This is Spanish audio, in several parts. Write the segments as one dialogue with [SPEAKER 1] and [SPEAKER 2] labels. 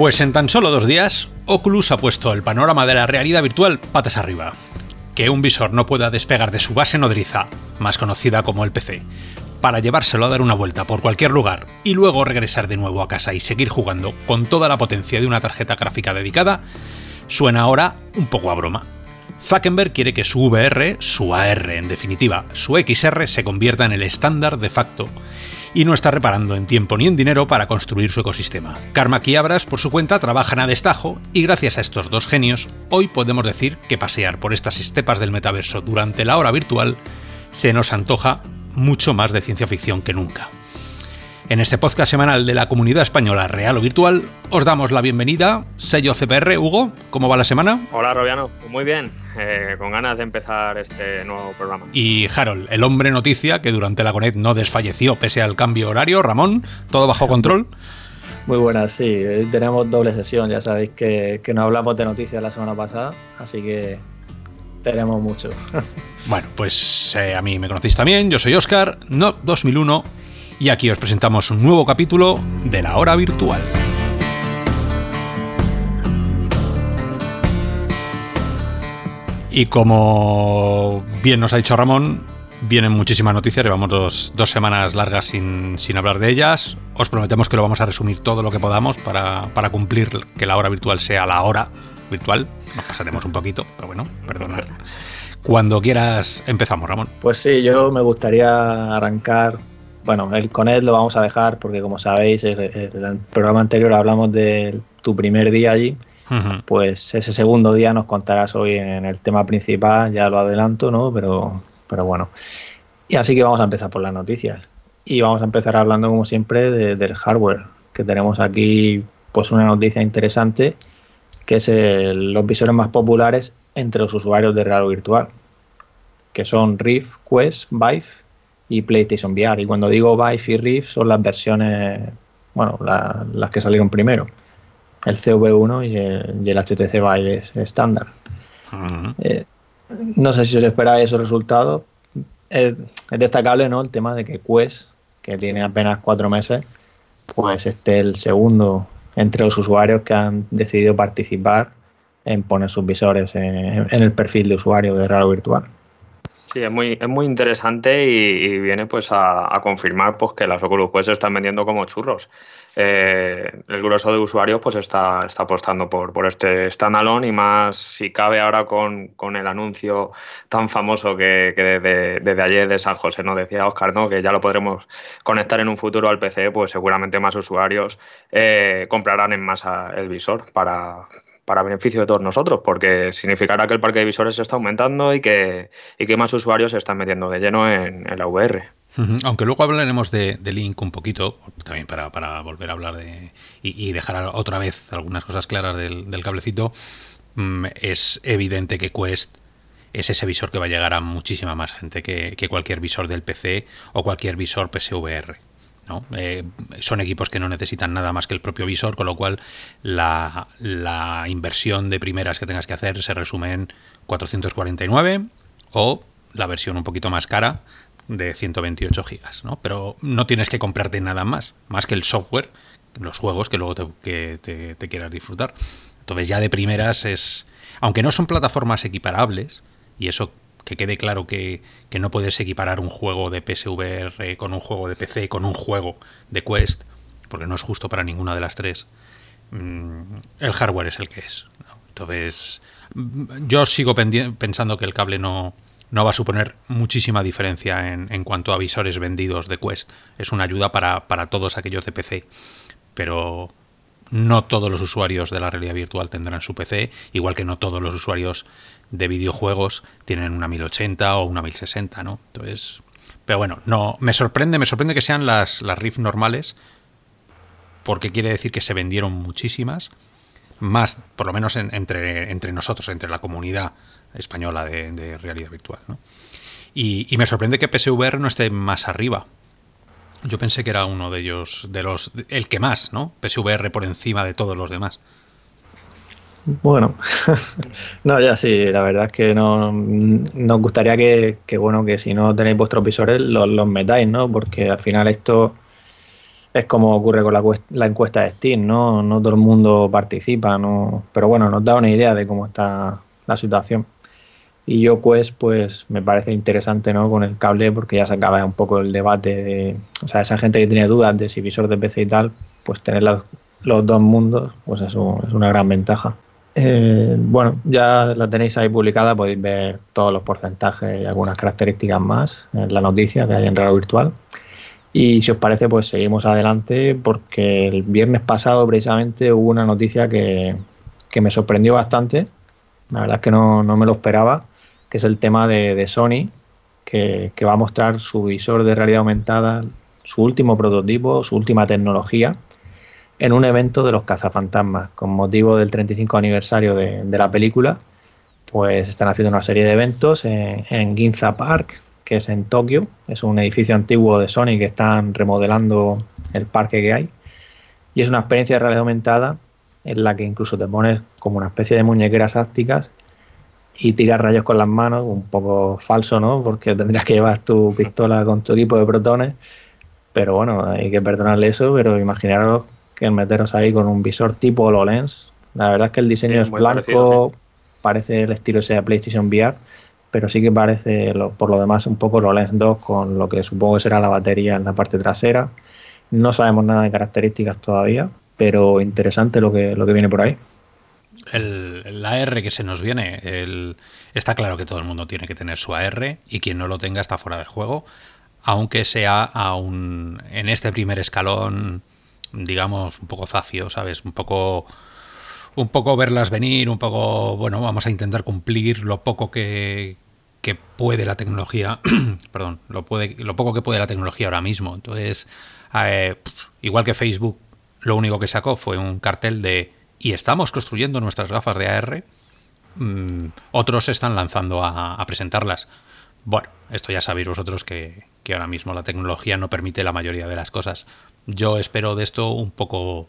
[SPEAKER 1] Pues en tan solo dos días, Oculus ha puesto el panorama de la realidad virtual patas arriba. Que un visor no pueda despegar de su base nodriza, más conocida como el PC, para llevárselo a dar una vuelta por cualquier lugar y luego regresar de nuevo a casa y seguir jugando con toda la potencia de una tarjeta gráfica dedicada, suena ahora un poco a broma. Zuckerberg quiere que su VR, su AR en definitiva, su XR se convierta en el estándar de facto y no está reparando en tiempo ni en dinero para construir su ecosistema. Karma y Abras, por su cuenta, trabajan a destajo y gracias a estos dos genios, hoy podemos decir que pasear por estas estepas del metaverso durante la hora virtual se nos antoja mucho más de ciencia ficción que nunca. En este podcast semanal de la comunidad española real o virtual, os damos la bienvenida. Sello CPR, Hugo, ¿cómo va la semana?
[SPEAKER 2] Hola, Robiano, muy bien, eh, con ganas de empezar este nuevo programa.
[SPEAKER 1] Y Harold, el hombre noticia que durante la CONET no desfalleció pese al cambio horario. Ramón, ¿todo bajo control?
[SPEAKER 3] Muy buenas, sí, tenemos doble sesión, ya sabéis que, que no hablamos de noticias la semana pasada, así que tenemos mucho.
[SPEAKER 1] Bueno, pues eh, a mí me conocéis también, yo soy Oscar, no 2001, y aquí os presentamos un nuevo capítulo de la hora virtual. Y como bien nos ha dicho Ramón, vienen muchísimas noticias, llevamos dos, dos semanas largas sin, sin, hablar de ellas. Os prometemos que lo vamos a resumir todo lo que podamos para, para cumplir que la hora virtual sea la hora virtual. Nos pasaremos un poquito, pero bueno, perdonad. Cuando quieras empezamos, Ramón.
[SPEAKER 3] Pues sí, yo me gustaría arrancar. Bueno, el Conet lo vamos a dejar porque como sabéis, el, el programa anterior hablamos de tu primer día allí. Uh -huh. Pues ese segundo día nos contarás hoy en el tema principal, ya lo adelanto, ¿no? Pero, pero bueno. Y así que vamos a empezar por las noticias. Y vamos a empezar hablando, como siempre, de, del hardware, que tenemos aquí pues una noticia interesante, que es el, los visores más populares entre los usuarios de realidad virtual, que son Rift, Quest, Vive y PlayStation VR. Y cuando digo Vive y Rift son las versiones, bueno, la, las que salieron primero, el CV1 y el, y el HTC Vive estándar. Uh -huh. eh, no sé si os esperáis esos resultados. Es, es, destacable ¿no? el tema de que Quest, que tiene apenas cuatro meses, pues esté el segundo entre los usuarios que han decidido participar en poner sus visores en, en el perfil de usuario de Raro Virtual.
[SPEAKER 2] Sí, es muy, es muy interesante y, viene pues a, confirmar pues, que las Oculus Quest se están vendiendo como churros. Eh, el grueso de usuarios pues está, está apostando por, por este standalone y más si cabe ahora con, con el anuncio tan famoso que, que desde, desde, ayer de San José nos decía Oscar, ¿no? que ya lo podremos conectar en un futuro al PC, pues seguramente más usuarios eh, comprarán en masa el visor para, para beneficio de todos nosotros, porque significará que el parque de visores se está aumentando y que, y que más usuarios se están metiendo de lleno en, en la VR.
[SPEAKER 1] Aunque luego hablaremos de, Link un poquito, también para, para volver a hablar de y, dejar otra vez algunas cosas claras del, cablecito, mmm, es evidente que Quest es ese visor que va a llegar a muchísima más gente que, que cualquier visor del PC o cualquier visor PSVR. Eh, son equipos que no necesitan nada más que el propio visor, con lo cual la, la, inversión de primeras que tengas que hacer se resume en 449 o la versión un poquito más cara de 128 gigas, ¿no? Pero no tienes que comprarte nada más, más que el software, los juegos que luego te, que te quieras disfrutar. Entonces ya de primeras es, aunque no son plataformas equiparables, y eso que quede claro que, que, no puedes equiparar un juego de PSVR con un juego de PC, con un juego de Quest, porque no es justo para ninguna de las tres. Mm, el hardware es el que es. Entonces, yo sigo pensando que el cable no, no va a suponer muchísima diferencia en, en, cuanto a visores vendidos de Quest. Es una ayuda para, para todos aquellos de PC, pero no todos los usuarios de la realidad virtual tendrán su PC, igual que no todos los usuarios de videojuegos tienen una 1080 o una 1060, ¿no? Entonces, pero bueno, no, me sorprende, me sorprende que sean las, las Rift normales, porque quiere decir que se vendieron muchísimas, más, por lo menos en, entre, entre nosotros, entre la comunidad española de, de realidad virtual, ¿no? Y, y, me sorprende que PSVR no esté más arriba. Yo pensé que era uno de ellos, de los, el que más, ¿no? PSVR por encima de todos los demás.
[SPEAKER 3] Bueno, no, ya sí, la verdad es que no, nos gustaría que, que, bueno, que si no tenéis vuestros visores los, los, metáis, ¿no? Porque al final esto es como ocurre con la, encuesta de Steam, ¿no? No todo el mundo participa, ¿no? Pero bueno, nos da una idea de cómo está la situación. Y yo pues, pues me parece interesante, ¿no? Con el cable, porque ya se acaba un poco el debate de, o sea, esa gente que tiene dudas de si visor de PC y tal, pues tener los, dos mundos, pues eso es una gran ventaja. Eh, bueno, ya la tenéis ahí publicada, podéis ver todos los porcentajes y algunas características más en la noticia que hay en Real Virtual. Y si os parece, pues seguimos adelante porque el viernes pasado precisamente hubo una noticia que, me sorprendió bastante. La verdad es que no, me lo esperaba, que es el tema de, Sony, que, que, va a mostrar su visor de realidad aumentada, su último prototipo, su última tecnología, en un evento de los cazafantasmas, con motivo del 35 aniversario de, la película. Pues están haciendo una serie de eventos en, Ginza Park, que es en Tokio. Es un edificio antiguo de Sony que están remodelando el parque que hay. Y es una experiencia de realidad aumentada en la que incluso te pones como una especie de muñequeras ácticas y tiras rayos con las manos, un poco falso, ¿no? Porque tendrías que llevar tu pistola con tu equipo de protones. Pero bueno, hay que perdonarle eso, pero imaginaros que meteros ahí con un visor tipo HoloLens. La verdad es que el diseño es blanco, parece el estilo ese de PlayStation VR pero sí que parece por lo demás un poco Lens 2 con lo que supongo que será la batería en la parte trasera. No sabemos nada de características todavía, pero interesante lo que, lo que viene por ahí.
[SPEAKER 1] El, AR que se nos viene, el, está claro que todo el mundo tiene que tener su AR y quien no lo tenga está fuera de juego, aunque sea aún en este primer escalón, digamos, un poco zafio, ¿sabes? Un poco un poco verlas venir, un poco, bueno, vamos a intentar cumplir lo poco que, puede la tecnología, perdón, lo, puede, lo poco que puede la tecnología ahora mismo. Entonces, eh, igual que Facebook, lo único que sacó fue un cartel de y estamos construyendo nuestras gafas de AR, mm, otros se están lanzando a, presentarlas. Bueno, esto ya sabéis vosotros que, que ahora mismo la tecnología no permite la mayoría de las cosas. Yo espero de esto un poco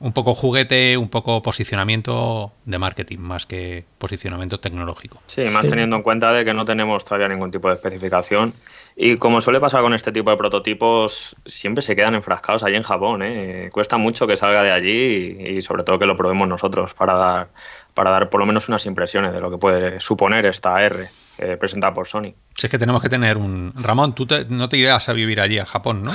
[SPEAKER 1] un poco juguete, un poco posicionamiento de marketing más que posicionamiento tecnológico.
[SPEAKER 2] Sí, más teniendo en cuenta de que no tenemos todavía ningún tipo de especificación y como suele pasar con este tipo de prototipos, siempre se quedan enfrascados allí en Japón. ¿eh? Cuesta mucho que salga de allí y, sobre todo que lo probemos nosotros para dar, para dar por lo menos unas impresiones de lo que puede suponer esta R eh, presentada por Sony.
[SPEAKER 1] Si es que tenemos que tener un... Ramón, tú no te irás a vivir allí a Japón, ¿no?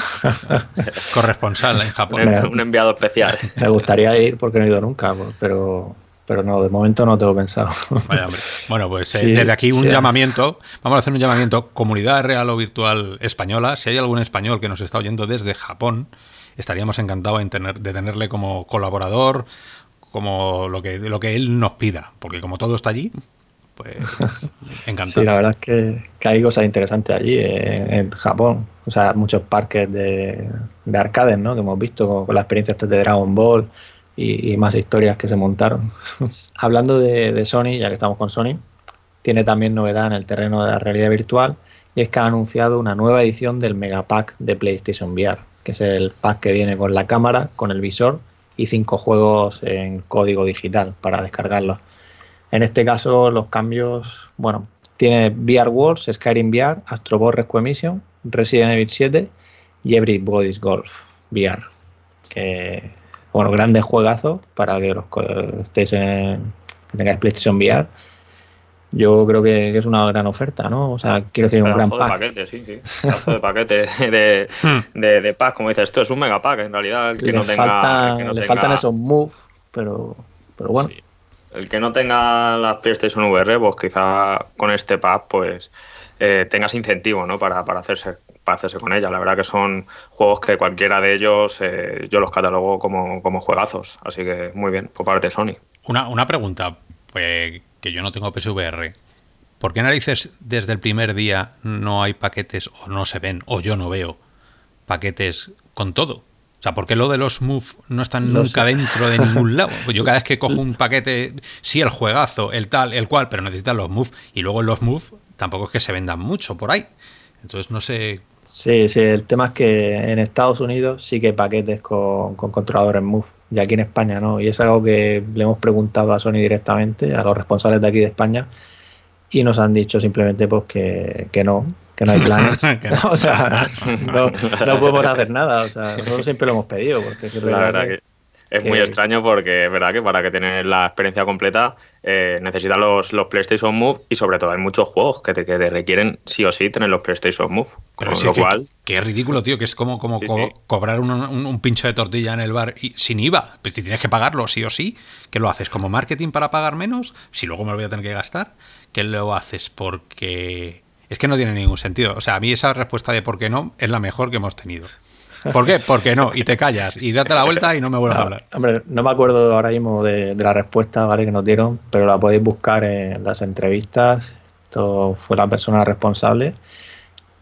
[SPEAKER 1] Corresponsal en Japón.
[SPEAKER 2] un enviado especial.
[SPEAKER 3] Me gustaría ir porque no he ido nunca, pero pero no, de momento no tengo pensado.
[SPEAKER 1] Vaya, hombre. Bueno, pues eh, desde aquí un llamamiento, vamos a hacer un llamamiento, comunidad real o virtual española, si hay algún español que nos está oyendo desde Japón, estaríamos encantados en tener, de tenerle como colaborador, como lo que, lo que él nos pida, porque como todo está allí, pues encantado.
[SPEAKER 3] Sí, la verdad es que, hay cosas interesantes allí en, Japón. O sea, muchos parques de, de arcades, ¿no? Que hemos visto con, la experiencia de Dragon Ball y, más historias que se montaron. Hablando de, Sony, ya que estamos con Sony, tiene también novedad en el terreno de la realidad virtual y es que ha anunciado una nueva edición del Megapack de PlayStation VR, que es el pack que viene con la cámara, con el visor y cinco juegos en código digital para descargarlos. En este caso, los cambios, bueno, tiene VR Wars, Skyrim VR, Astro Ball Requiem Resident Evil 7 y Everybody's Golf VR, que bueno, grandes juegazos para que los estéis en tengáis PlayStation VR. Yo creo que, es una gran oferta, ¿no? O sea, quiero decir, un gran pack.
[SPEAKER 2] De paquete, sí, sí. de paquete de, hmm. de, de, pack, como dices, esto es un mega pack en realidad. El que no tenga,
[SPEAKER 3] le faltan esos moves, pero, pero bueno.
[SPEAKER 2] El que no tenga la PlayStation VR, pues quizá con este pack, pues eh, tengas incentivo, ¿no? Para, para hacerse para hacerse con ella. La verdad que son juegos que cualquiera de ellos eh, yo los catalogo como, como, juegazos. Así que muy bien, por parte de Sony.
[SPEAKER 1] Una, una pregunta, pues, que yo no tengo PSVR. ¿Por qué narices desde el primer día no hay paquetes o no se ven o yo no veo paquetes con todo? O sea, ¿por qué lo de los Move no están nunca dentro de ningún lado? Pues yo cada vez que cojo un paquete, sí, el juegazo, el tal, el cual, pero necesitan los Move. Y luego los Move tampoco es que se vendan mucho por ahí. Entonces no sé
[SPEAKER 3] Sí, sí, el tema es que en Estados Unidos sí que hay paquetes con, controladores Move, y aquí en España no. Y es algo que le hemos preguntado a Sony directamente, a los responsables de aquí de España, y nos han dicho simplemente pues que, no, que no hay planes. o sea, no, podemos hacer nada. O sea, nosotros siempre lo hemos pedido. Porque es
[SPEAKER 2] la verdad que, es muy extraño porque es verdad que para que tener la experiencia completa eh, necesitas los, los, PlayStation Move y sobre todo hay muchos juegos que te, requieren sí o sí tener los PlayStation Move.
[SPEAKER 1] Pero sí, cual... que, es ridículo, tío, que es como, como cobrar un, un, pincho de tortilla en el bar y, sin IVA. Pues si tienes que pagarlo sí o sí, ¿qué lo haces? ¿Como marketing para pagar menos? Si luego me lo voy a tener que gastar, ¿qué lo haces? Porque es que no tiene ningún sentido. O sea, a mí esa respuesta de por qué no es la mejor que hemos tenido. ¿Por qué? Porque no, y te callas, y date la vuelta y no me vuelvas a hablar.
[SPEAKER 3] Hombre, no me acuerdo ahora mismo de, la respuesta ¿vale? que nos dieron, pero la podéis buscar en las entrevistas. Esto fue la persona responsable.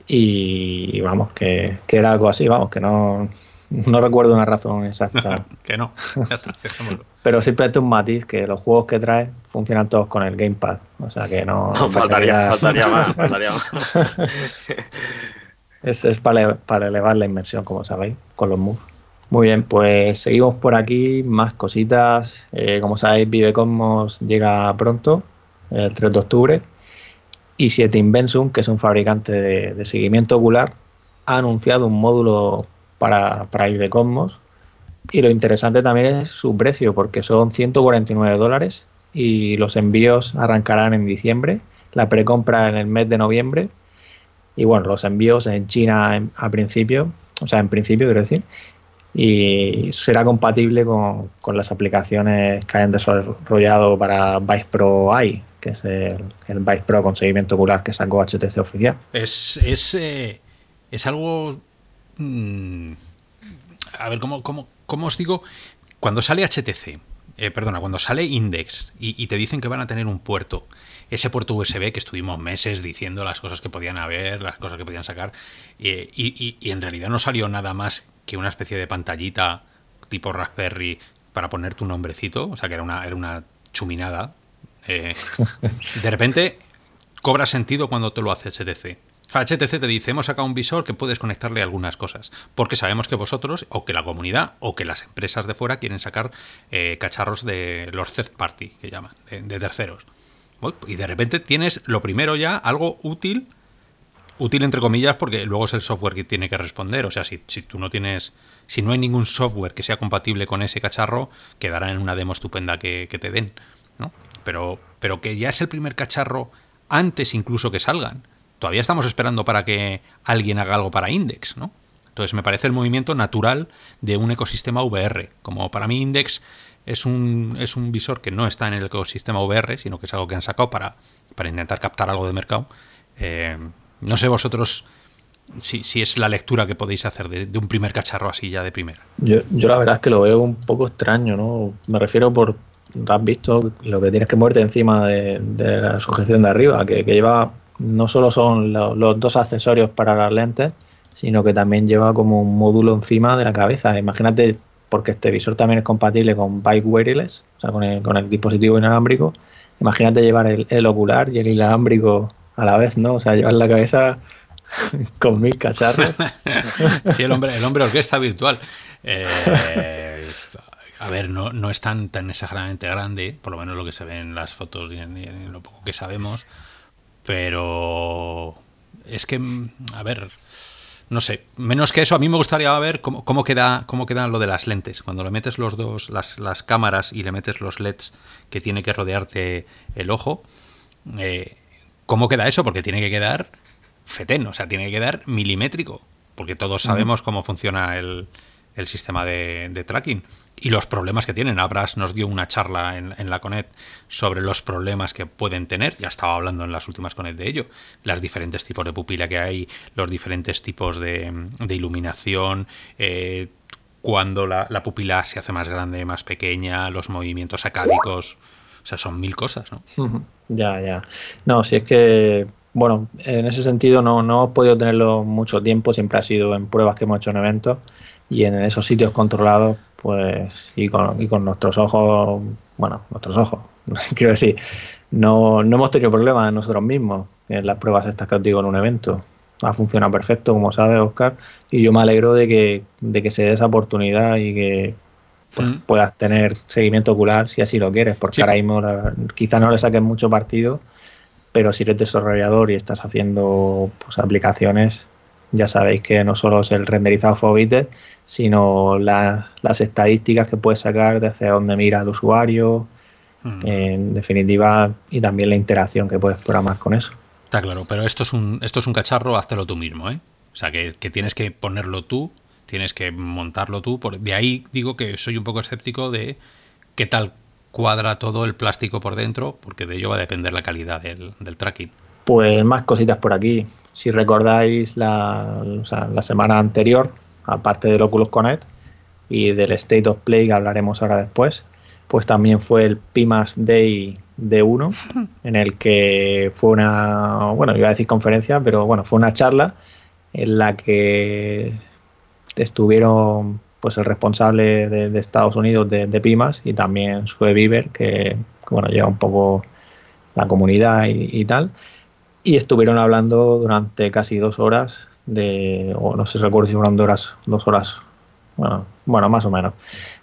[SPEAKER 3] Y vamos, que, que era algo así, vamos, que no, no recuerdo una razón exacta.
[SPEAKER 1] que no, ya está, dejémoslo.
[SPEAKER 3] Pero simplemente un matiz, que los juegos que trae funcionan todos con el Gamepad. O sea que no...
[SPEAKER 2] no faltaría, faltaría más, faltaría más.
[SPEAKER 3] Es, para, elevar la inmersión, como sabéis, con los moves. Muy bien, pues seguimos por aquí, más cositas. Eh, como sabéis, Vive Cosmos llega pronto, el 3 de octubre. Y 7 Invensum, que es un fabricante de, seguimiento ocular, ha anunciado un módulo para, para Vive Cosmos. Y lo interesante también es su precio, porque son 149 dólares y los envíos arrancarán en diciembre. La precompra en el mes de noviembre y bueno, los envíos en China a principio, o sea, en principio quiero decir, y será compatible con, las aplicaciones que hayan desarrollado para Vice Pro AI, que es el, Vice Pro con seguimiento ocular que sacó HTC oficial.
[SPEAKER 1] Es, es, eh, es algo... Mm, a ver, ¿cómo, cómo, cómo os digo? Cuando sale HTC, eh, perdona, cuando sale Index y, te dicen que van a tener un puerto, ese puerto USB que estuvimos meses diciendo las cosas que podían haber, las cosas que podían sacar, eh, y, en realidad no salió nada más que una especie de pantallita tipo Raspberry para poner tu nombrecito, o sea que era una, era una chuminada. Eh, de repente cobra sentido cuando te lo hace HTC. HTC te dice, hemos sacado un visor que puedes conectarle algunas cosas, porque sabemos que vosotros, o que la comunidad, o que las empresas de fuera quieren sacar eh, cacharros de los third party, que llaman, de, terceros. Y de repente tienes lo primero ya, algo útil, útil entre comillas, porque luego es el software que tiene que responder. O sea, si, si tú no tienes, si no hay ningún software que sea compatible con ese cacharro, quedará en una demo estupenda que, que te den. ¿no? Pero, pero que ya es el primer cacharro antes incluso que salgan todavía estamos esperando para que alguien haga algo para Index, ¿no? Entonces me parece el movimiento natural de un ecosistema VR. Como para mí Index es un, es un visor que no está en el ecosistema VR, sino que es algo que han sacado para, para intentar captar algo de mercado. Eh, no sé vosotros si, si, es la lectura que podéis hacer de, un primer cacharro así ya de primera.
[SPEAKER 3] Yo, yo la verdad es que lo veo un poco extraño, ¿no? Me refiero por, has visto lo que tienes que moverte encima de, la sujeción de arriba, que, que lleva no solo son los dos accesorios para las lentes, sino que también lleva como un módulo encima de la cabeza. Imagínate, porque este visor también es compatible con Bike Wireless, o sea, con el, dispositivo inalámbrico. Imagínate llevar el, ocular y el inalámbrico a la vez, ¿no? O sea, llevar la cabeza con mil cacharros.
[SPEAKER 1] sí, el hombre, el hombre orquesta virtual. Eh, a ver, no, no es tan, tan exageradamente grande, por lo menos lo que se ve en las fotos y en lo poco que sabemos. Pero es que, a ver, no sé, menos que eso, a mí me gustaría ver cómo, cómo, queda, cómo queda lo de las lentes. Cuando le metes los dos, las, las cámaras y le metes los LEDs que tiene que rodearte el ojo, eh, ¿cómo queda eso? Porque tiene que quedar fetén, o sea, tiene que quedar milimétrico, porque todos sabemos cómo funciona el, el sistema de, tracking. Y los problemas que tienen. Abras nos dio una charla en, la Conet sobre los problemas que pueden tener, ya estaba hablando en las últimas Conet de ello, las diferentes tipos de pupila que hay, los diferentes tipos de, iluminación, eh, cuando la, pupila se hace más grande, más pequeña, los movimientos acádicos, o sea, son mil cosas, ¿no?
[SPEAKER 3] Ya, ya. No, si es que, bueno, en ese sentido no, no hemos podido tenerlo mucho tiempo, siempre ha sido en pruebas que hemos hecho en eventos y en esos sitios controlados pues y con, y con nuestros ojos, bueno, nuestros ojos, quiero decir, no, no hemos tenido problemas nosotros mismos en las pruebas estas que os digo en un evento. Ha funcionado perfecto, como sabe Oscar, y yo me alegro de que, de que se dé esa oportunidad y que pues, mm. puedas tener seguimiento ocular si así lo quieres, porque ahora mismo quizá no le saquen mucho partido, pero si eres desarrollador y estás haciendo pues, aplicaciones, ya sabéis que no solo es el renderizado Forbit, sino las estadísticas que puedes sacar de hacia dónde mira el usuario, mm. en definitiva, y también la interacción que puedes programar con eso.
[SPEAKER 1] Está claro, pero esto es un, esto es un cacharro, háztelo tú mismo, ¿eh? O sea, que, tienes que ponerlo tú, tienes que montarlo tú. Por, de ahí digo que soy un poco escéptico de qué tal cuadra todo el plástico por dentro, porque de ello va a depender la calidad del, tracking.
[SPEAKER 3] Pues más cositas por aquí. Si recordáis la, la semana anterior, aparte del Oculus Connect y del State of Play que hablaremos ahora después, pues también fue el PIMAS Day D1, en el que fue una, bueno, iba a decir conferencia, pero bueno, fue una charla en la que estuvieron pues el responsable de, Estados Unidos de, Pimas y también Sue Bieber, que, bueno, lleva un poco la comunidad y, tal. Y estuvieron hablando durante casi dos horas de, o no sé recuerdo si fueron dos horas, dos horas, bueno, bueno, más o menos.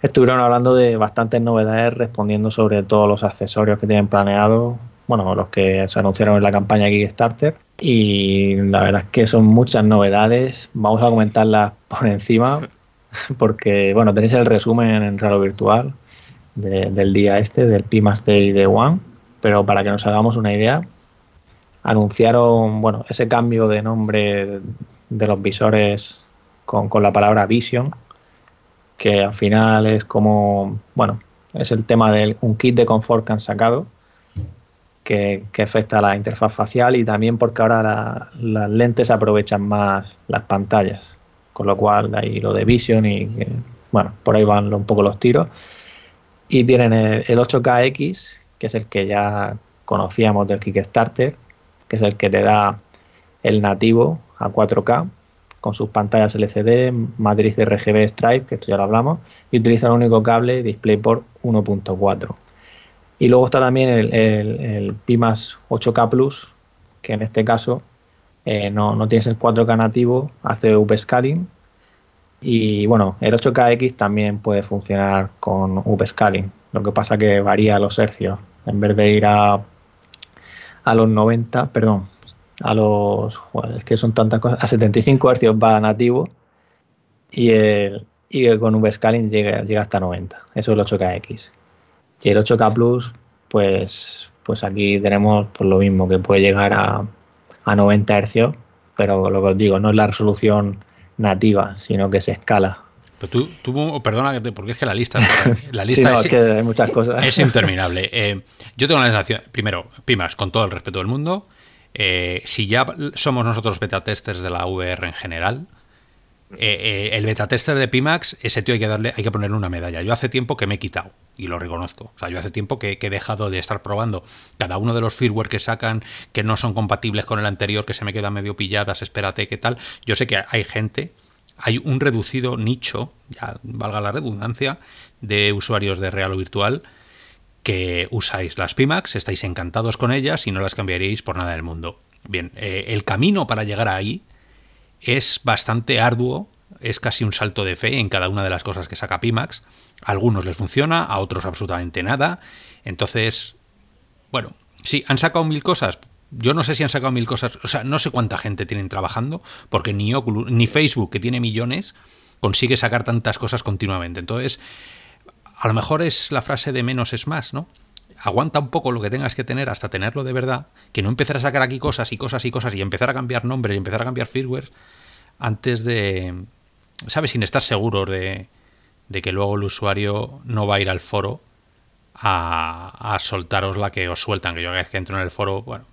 [SPEAKER 3] Estuvieron hablando de bastantes novedades, respondiendo sobre todos los accesorios que tienen planeado, bueno, los que se anunciaron en la campaña Kickstarter. Y la verdad es que son muchas novedades. Vamos a comentarlas por encima porque bueno, tenéis el resumen en Raro Virtual del día este, del PIMAS Day de One, pero para que nos hagamos una idea, anunciaron bueno, ese cambio de nombre de los visores con, la palabra Vision, que al final es como, bueno, es el tema de un kit de confort que han sacado, que, afecta a la interfaz facial y también porque ahora las lentes aprovechan más las pantallas con lo cual de ahí lo de Vision y bueno, por ahí van un poco los tiros. Y tienen el, 8KX, que es el que ya conocíamos del Kickstarter, que es el que te da el nativo a 4K con sus pantallas LCD, matriz RGB Stripe, que esto ya lo hablamos, y utiliza el único cable DisplayPort 1.4. Y luego está también el, el, el PIMAS 8K Plus, que en este caso eh, no, tienes el 4K nativo, hace upscaling y bueno, el 8KX también puede funcionar con upscaling, lo que pasa que varía los hercios, en vez de ir a, a los 90, perdón, a los, que son tantas cosas, a 75 hercios va nativo y, el, y con upscaling llega, llega hasta 90, eso es el 8KX. Y el 8K Plus, pues, pues aquí tenemos por lo mismo, que puede llegar a a 90 Hz, pero lo que os digo, no es la resolución nativa, sino que se escala.
[SPEAKER 1] Pero tú, tú perdona, porque es que la lista, la lista
[SPEAKER 3] es, que hay muchas cosas.
[SPEAKER 1] es interminable. Eh, yo tengo la sensación, primero, Pimas, con todo el respeto del mundo, eh, si ya somos nosotros beta testers de la VR en general, eh, el beta tester de Pimax, ese tío hay que darle, hay que ponerle una medalla. Yo hace tiempo que me he quitado y lo reconozco. O sea, yo hace tiempo que, he dejado de estar probando cada uno de los firmware que sacan que no son compatibles con el anterior, que se me quedan medio pilladas, espérate, qué tal. Yo sé que hay gente, hay un reducido nicho, ya valga la redundancia, de usuarios de real o virtual que usáis las Pimax, estáis encantados con ellas y no las cambiaríais por nada del mundo. Bien, eh, el camino para llegar ahí es bastante arduo, es casi un salto de fe en cada una de las cosas que saca Pimax. A algunos les funciona, a otros absolutamente nada. Entonces, bueno, sí, han sacado mil cosas. Yo no sé si han sacado mil cosas, o sea, no sé cuánta gente tienen trabajando, porque ni Oculus, ni Facebook, que tiene millones, consigue sacar tantas cosas continuamente. Entonces, a lo mejor es la frase de menos es más, ¿no? Aguanta un poco lo que tengas que tener hasta tenerlo de verdad, que no empezar a sacar aquí cosas y cosas y cosas y empezar a cambiar nombres y empezar a cambiar firmware antes de, ¿sabes? Sin estar seguro de, de que luego el usuario no va a ir al foro a, a soltaros la que os sueltan. Que yo cada vez que entro en el foro, bueno,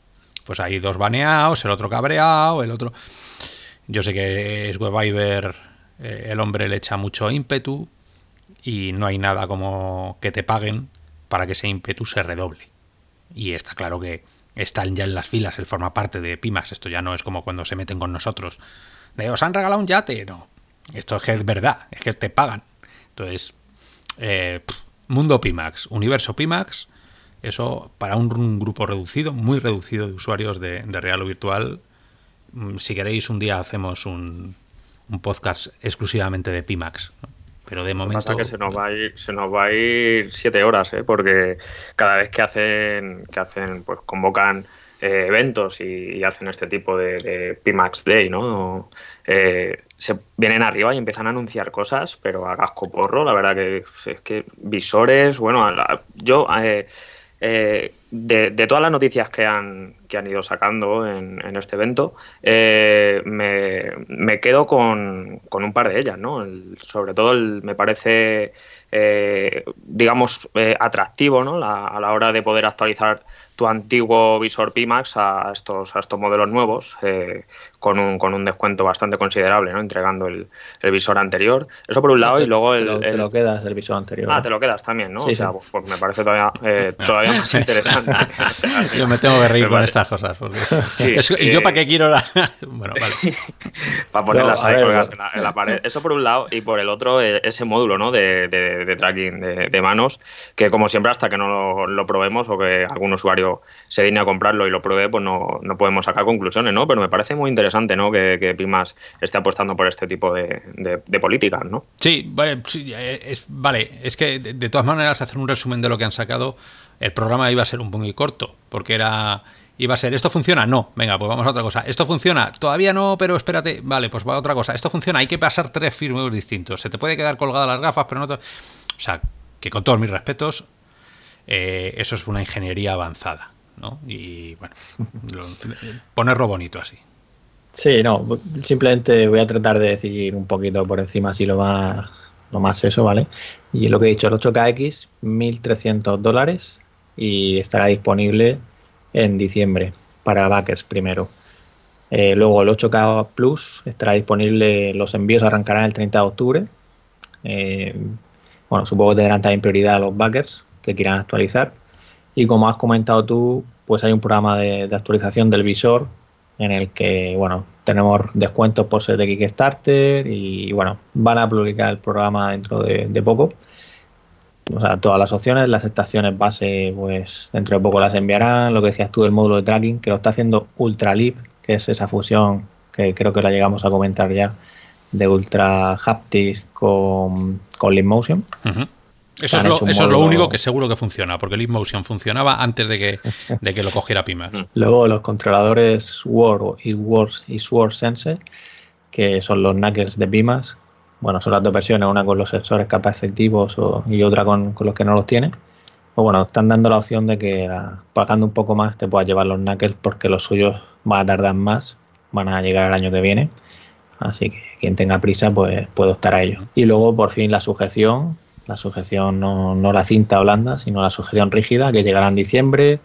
[SPEAKER 1] pues hay dos baneados, el otro cabreado, el otro... Yo sé que es WebViber, eh, el hombre le echa mucho ímpetu y no hay nada como que te paguen para que ese ímpetu se redoble. Y está claro que están ya en las filas, él forma parte de Pimas, esto ya no es como cuando se meten con nosotros. De, ¿os han regalado un yate? No, esto es que es verdad, es que te pagan. Entonces, eh, mundo Pimax, universo Pimax, eso para un, grupo reducido, muy reducido de usuarios de, real o virtual. Mm, si queréis, un día hacemos un, podcast exclusivamente de Pimax. Pero de momento.
[SPEAKER 2] Pasa que se nos va a ir, se nos va a ir siete horas, ¿eh? porque cada vez que hacen, que hacen, pues convocan eventos y, hacen este tipo de, Pimax Day, ¿no? se vienen arriba y empiezan a anunciar cosas, pero a casco porro, la verdad que es que visores, bueno, yo eh, de, todas las noticias que han, que han ido sacando en, este evento, eh, me, quedo con, un par de ellas, ¿no? sobre todo me parece, eh, digamos, atractivo ¿no? a la hora de poder actualizar tu antiguo visor Pimax a estos, a estos modelos nuevos eh, con, un, con un descuento bastante considerable, ¿no? entregando el, visor anterior. Eso por un lado y luego el,
[SPEAKER 3] te lo, quedas el visor anterior.
[SPEAKER 2] Ah, te lo quedas también, ¿no? o sea, pues, pues, me parece todavía, eh, todavía más interesante.
[SPEAKER 1] yo me tengo que reír con estas cosas. Porque ¿Y yo para qué quiero la.? bueno, vale.
[SPEAKER 2] para ponerlas ahí colgadas en, la, pared. Eso por un lado y por el otro eh, ese módulo ¿no? de, de, tracking de, manos que, como siempre, hasta que no lo, lo probemos o que algún usuario se digne a comprarlo y lo pruebe, pues no, no, podemos sacar conclusiones, ¿no? Pero me parece muy interesante, ¿no? Que, que Pimas esté apostando por este tipo de, políticas, ¿no?
[SPEAKER 1] Sí, vale, es, vale, es que de, todas maneras hacer un resumen de lo que han sacado, el programa iba a ser un poco corto, porque era iba a ser, ¿esto funciona? No, venga, pues vamos a otra cosa. ¿Esto funciona? Todavía no, pero espérate, vale, pues va a otra cosa. ¿Esto funciona? Hay que pasar tres firmware distintos. Se te puede quedar colgadas las gafas, pero no... O sea, que con todos mis respetos, eh, eso es una ingeniería avanzada. ¿no? Y bueno, ponerlo bonito así.
[SPEAKER 3] Sí, no, simplemente voy a tratar de decir un poquito por encima así lo más, lo más eso, ¿vale? Y lo que he dicho, el 8KX, 1.300 dólares y estará disponible en diciembre para backers primero. Eh, luego el 8K Plus estará disponible, los envíos arrancarán el 30 de octubre. Eh, bueno, supongo que tendrán también prioridad los backers que quieran actualizar. Y como has comentado tú, pues hay un programa de, actualización del visor en el que, bueno, tenemos descuentos por ser de Kickstarter y, bueno, van a publicar el programa dentro de, poco. O sea, todas las opciones, las estaciones base, pues dentro de poco las enviarán. Lo que decías tú del módulo de tracking, que lo está haciendo Ultralib, que es esa fusión que creo que la llegamos a comentar ya, de Ultra Haptics con, con Leap
[SPEAKER 1] eso, es lo, eso es lo, único que seguro que funciona, porque el Motion funcionaba antes de que, de que lo cogiera Pimax.
[SPEAKER 3] Mm. Luego los controladores Word y Word y Sword Sense, que son los knuckles de Pimax, bueno, son las dos versiones, una con los sensores capacitivos y otra con, los que no los tiene. Pues bueno, están dando la opción de que pagando un poco más te puedas llevar los knuckles porque los suyos van a tardar más, van a llegar el año que viene. Así que quien tenga prisa, pues puede optar a ello. Y luego, por fin, la sujeción, la sujeción no, no la cinta blanda, sino la sujeción rígida, que llegará en diciembre.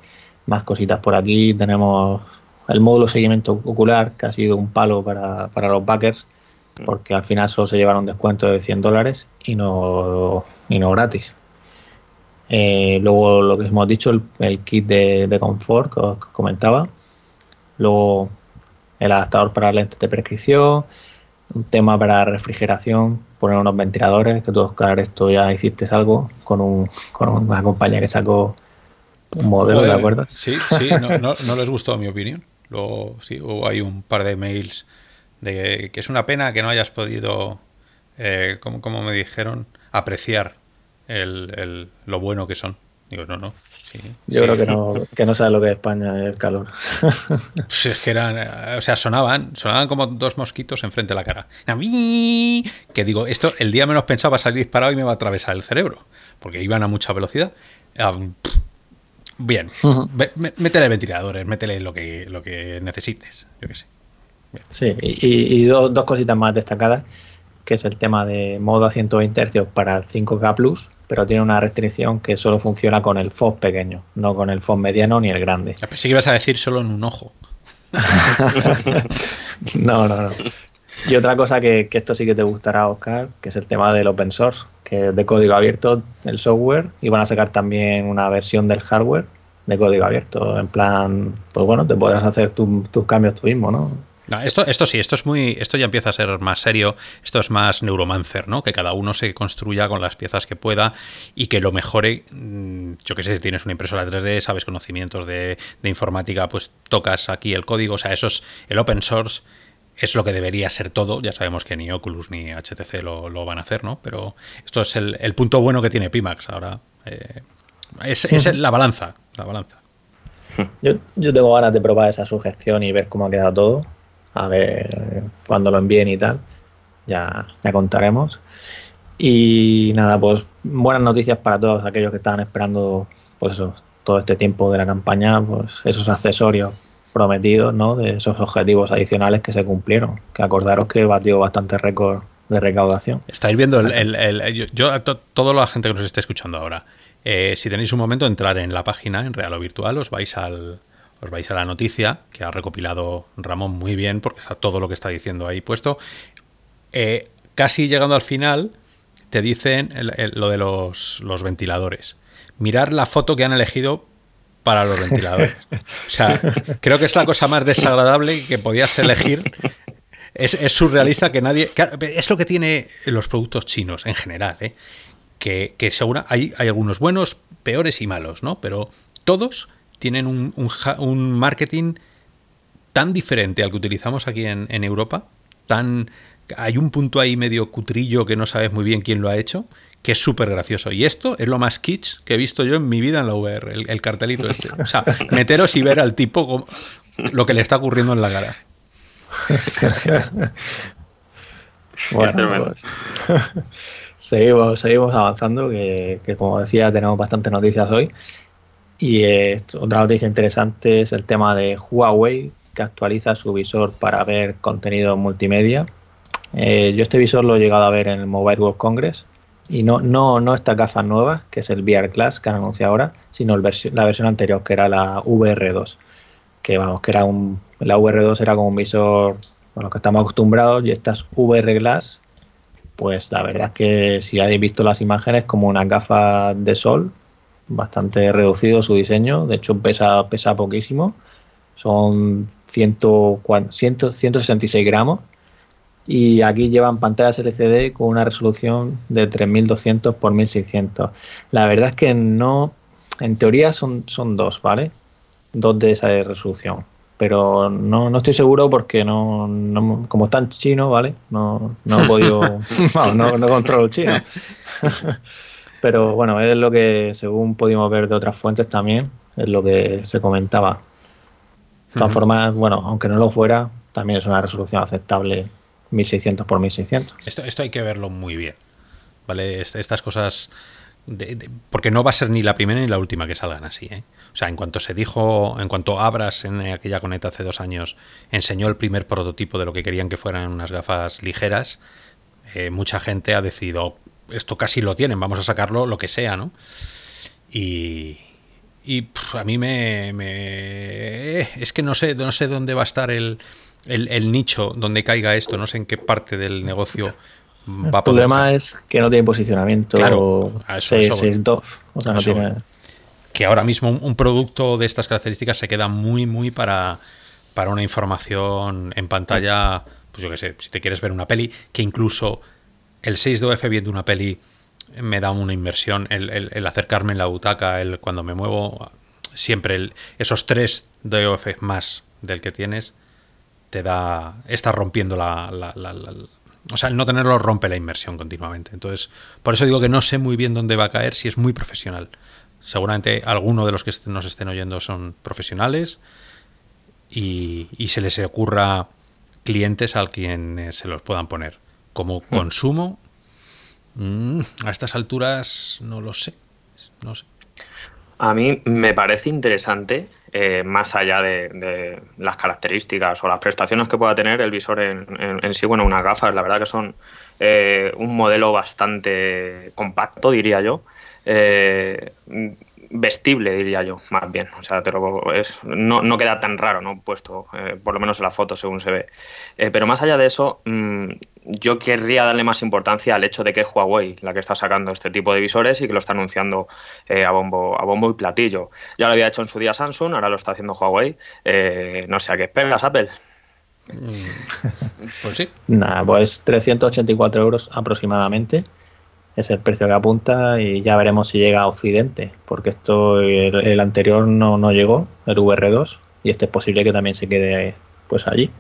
[SPEAKER 3] Más cositas por aquí. Tenemos el módulo seguimiento ocular, que ha sido un palo para, los backers, porque al final solo se llevaron un descuento de 100 dólares y no, y no gratis. Eh, luego lo que hemos dicho, el, kit de, de, confort que os comentaba. Luego el adaptador para lentes de prescripción, un tema para refrigeración, poner unos ventiladores, que tú, Oscar, esto ya hiciste algo con, un, con una compañía que sacó un modelo, ¿de acuerdo?
[SPEAKER 1] Sí, sí, no, les gustó mi opinión. Luego, sí, o hay un par de mails de que es una pena que no hayas podido, eh, como, como me dijeron, apreciar el, lo bueno que son. Digo, no, no,
[SPEAKER 3] yo creo que no, que no sabe lo que es España el calor.
[SPEAKER 1] es que eran, o sea, sonaban, sonaban como dos mosquitos enfrente de la cara. Que digo, esto el día menos pensaba salir disparado y me va a atravesar el cerebro, porque iban a mucha velocidad. Bien, métele ventiladores, métele lo que, lo que necesites, yo qué sé.
[SPEAKER 3] Sí, y, dos, dos cositas más destacadas, que es el tema de modo a 120 Hz para el 5K Plus pero tiene una restricción que solo funciona con el FOB pequeño, no con el FOB mediano ni el grande.
[SPEAKER 1] Pensé que ibas a decir solo en un ojo.
[SPEAKER 3] no, no, no. Y otra cosa que, esto sí que te gustará, Oscar, que es el tema del open source, que es de código abierto el software y van a sacar también una versión del hardware de código abierto. En plan, pues bueno, te podrás hacer tus cambios tú mismo, ¿no?
[SPEAKER 1] Esto, esto sí, esto es muy, esto ya empieza a ser más serio, esto es más neuromancer, ¿no? Que cada uno se construya con las piezas que pueda y que lo mejore. Mm, yo que sé, si tienes una impresora 3D, sabes conocimientos de, informática, pues tocas aquí el código. O sea, eso es el open source es lo que debería ser todo. Ya sabemos que ni Oculus ni HTC lo, van a hacer, ¿no? Pero esto es el, punto bueno que tiene Pimax ahora. Eh, es, es la balanza, la balanza.
[SPEAKER 3] Yo, yo tengo ganas de probar esa sugestión y ver cómo ha quedado todo. A ver cuando lo envíen y tal. Ya, ya contaremos. Y nada, pues buenas noticias para todos aquellos que estaban esperando, pues eso, todo este tiempo de la campaña, pues esos accesorios prometidos, ¿no? De esos objetivos adicionales que se cumplieron. Que acordaros que batió bastante récord de recaudación.
[SPEAKER 1] Estáis viendo el, yo, a toda la gente que nos esté escuchando ahora, eh, si tenéis un momento, entrar en la página, en real o virtual, os vais al os vais a la noticia que ha recopilado Ramón muy bien, porque está todo lo que está diciendo ahí puesto. Eh, casi llegando al final, te dicen lo de los, ventiladores. Mirar la foto que han elegido para los ventiladores. O sea, creo que es la cosa más desagradable que podías elegir. Es, surrealista que nadie. es lo que tiene los productos chinos en general, ¿eh? que, que seguro hay, hay algunos buenos, peores y malos, ¿no? Pero todos tienen un, un, marketing tan diferente al que utilizamos aquí en, en, Europa, tan hay un punto ahí medio cutrillo que no sabes muy bien quién lo ha hecho, que es súper gracioso. Y esto es lo más kitsch que he visto yo en mi vida en la VR, el, cartelito este. O sea, meteros y ver al tipo lo que le está ocurriendo en la cara.
[SPEAKER 3] bueno, pues, seguimos, seguimos avanzando, que, como decía tenemos bastantes noticias hoy. Y otra noticia interesante es el tema de Huawei, que actualiza su visor para ver contenido multimedia. Eh, yo este visor lo he llegado a ver en el Mobile World Congress y no, no, no estas gafas nuevas, que es el VR Class que han anunciado ahora, sino la versión anterior, que era la VR2. Que vamos, que era un. La VR2 era como un visor con lo que estamos acostumbrados, y estas VR Glass, pues la verdad es que si habéis visto las imágenes, como unas gafas de sol, bastante reducido su diseño, de hecho pesa, pesa poquísimo, son 100, 166 gramos y aquí llevan pantallas LCD con una resolución de 3200 x 1600. La verdad es que no, en teoría son, son dos, ¿vale? Dos de esa resolución. Pero no, no estoy seguro porque no, no como están chino, ¿vale? No, no he podido, no, no controlo el chino. Pero bueno, es lo que, según pudimos ver de otras fuentes también, es lo que se comentaba. De todas formas, bueno, aunque no lo fuera, también es una resolución aceptable 1600 por 1600.
[SPEAKER 1] Esto, esto hay que verlo muy bien. ¿Vale? Estas cosas. porque no va a ser ni la primera ni la última que salgan así. ¿eh? O sea, en cuanto se dijo, en cuanto Abras en aquella coneta hace dos años enseñó el primer prototipo de lo que querían que fueran unas gafas ligeras, eh, mucha gente ha decidido, esto casi lo tienen, vamos a sacarlo lo que sea, ¿no? Y, y a mí me, me, es que no sé, no sé dónde va a estar el, el, nicho donde caiga esto, no sé en qué parte del negocio
[SPEAKER 3] va a poder. El problema es que no tiene posicionamiento. Claro, a eso, o sea, no tiene...
[SPEAKER 1] Que ahora mismo un, producto de estas características se queda muy, muy para, para una información en pantalla. Pues yo qué sé, si te quieres ver una peli, que incluso el 6 DOF viendo una peli me da una inversión, el, acercarme en la butaca, el cuando me muevo, siempre esos 3 DOF más del que tienes, te da. está rompiendo la, o sea, el no tenerlo rompe la inmersión continuamente. Entonces, por eso digo que no sé muy bien dónde va a caer si es muy profesional. Seguramente alguno de los que nos estén oyendo son profesionales y, se les ocurra clientes al quien se los puedan poner. Como hmm. consumo, mm, a estas alturas no lo sé. No sé.
[SPEAKER 2] A mí me parece interesante eh, más allá de, las características o las prestaciones que pueda tener el visor en, sí, bueno, unas gafas, la verdad que son eh, un modelo bastante compacto, diría yo. Eh, vestible, diría yo, más bien. O sea, pero es, no, queda tan raro, ¿no? Puesto, eh, por lo menos en la foto, según se ve. Eh, pero más allá de eso, mm, yo querría darle más importancia al hecho de que es Huawei la que está sacando este tipo de visores y que lo está anunciando eh, a, bombo, a bombo y platillo. Ya lo había hecho en su día Samsung, ahora lo está haciendo Huawei. no sé a qué esperas, Apple.
[SPEAKER 3] Mm, pues sí. Nada, pues 384 euros aproximadamente es el precio que apunta y ya veremos si llega a Occidente, porque esto el, anterior no, no, llegó, el VR2, y este es posible que también se quede pues allí.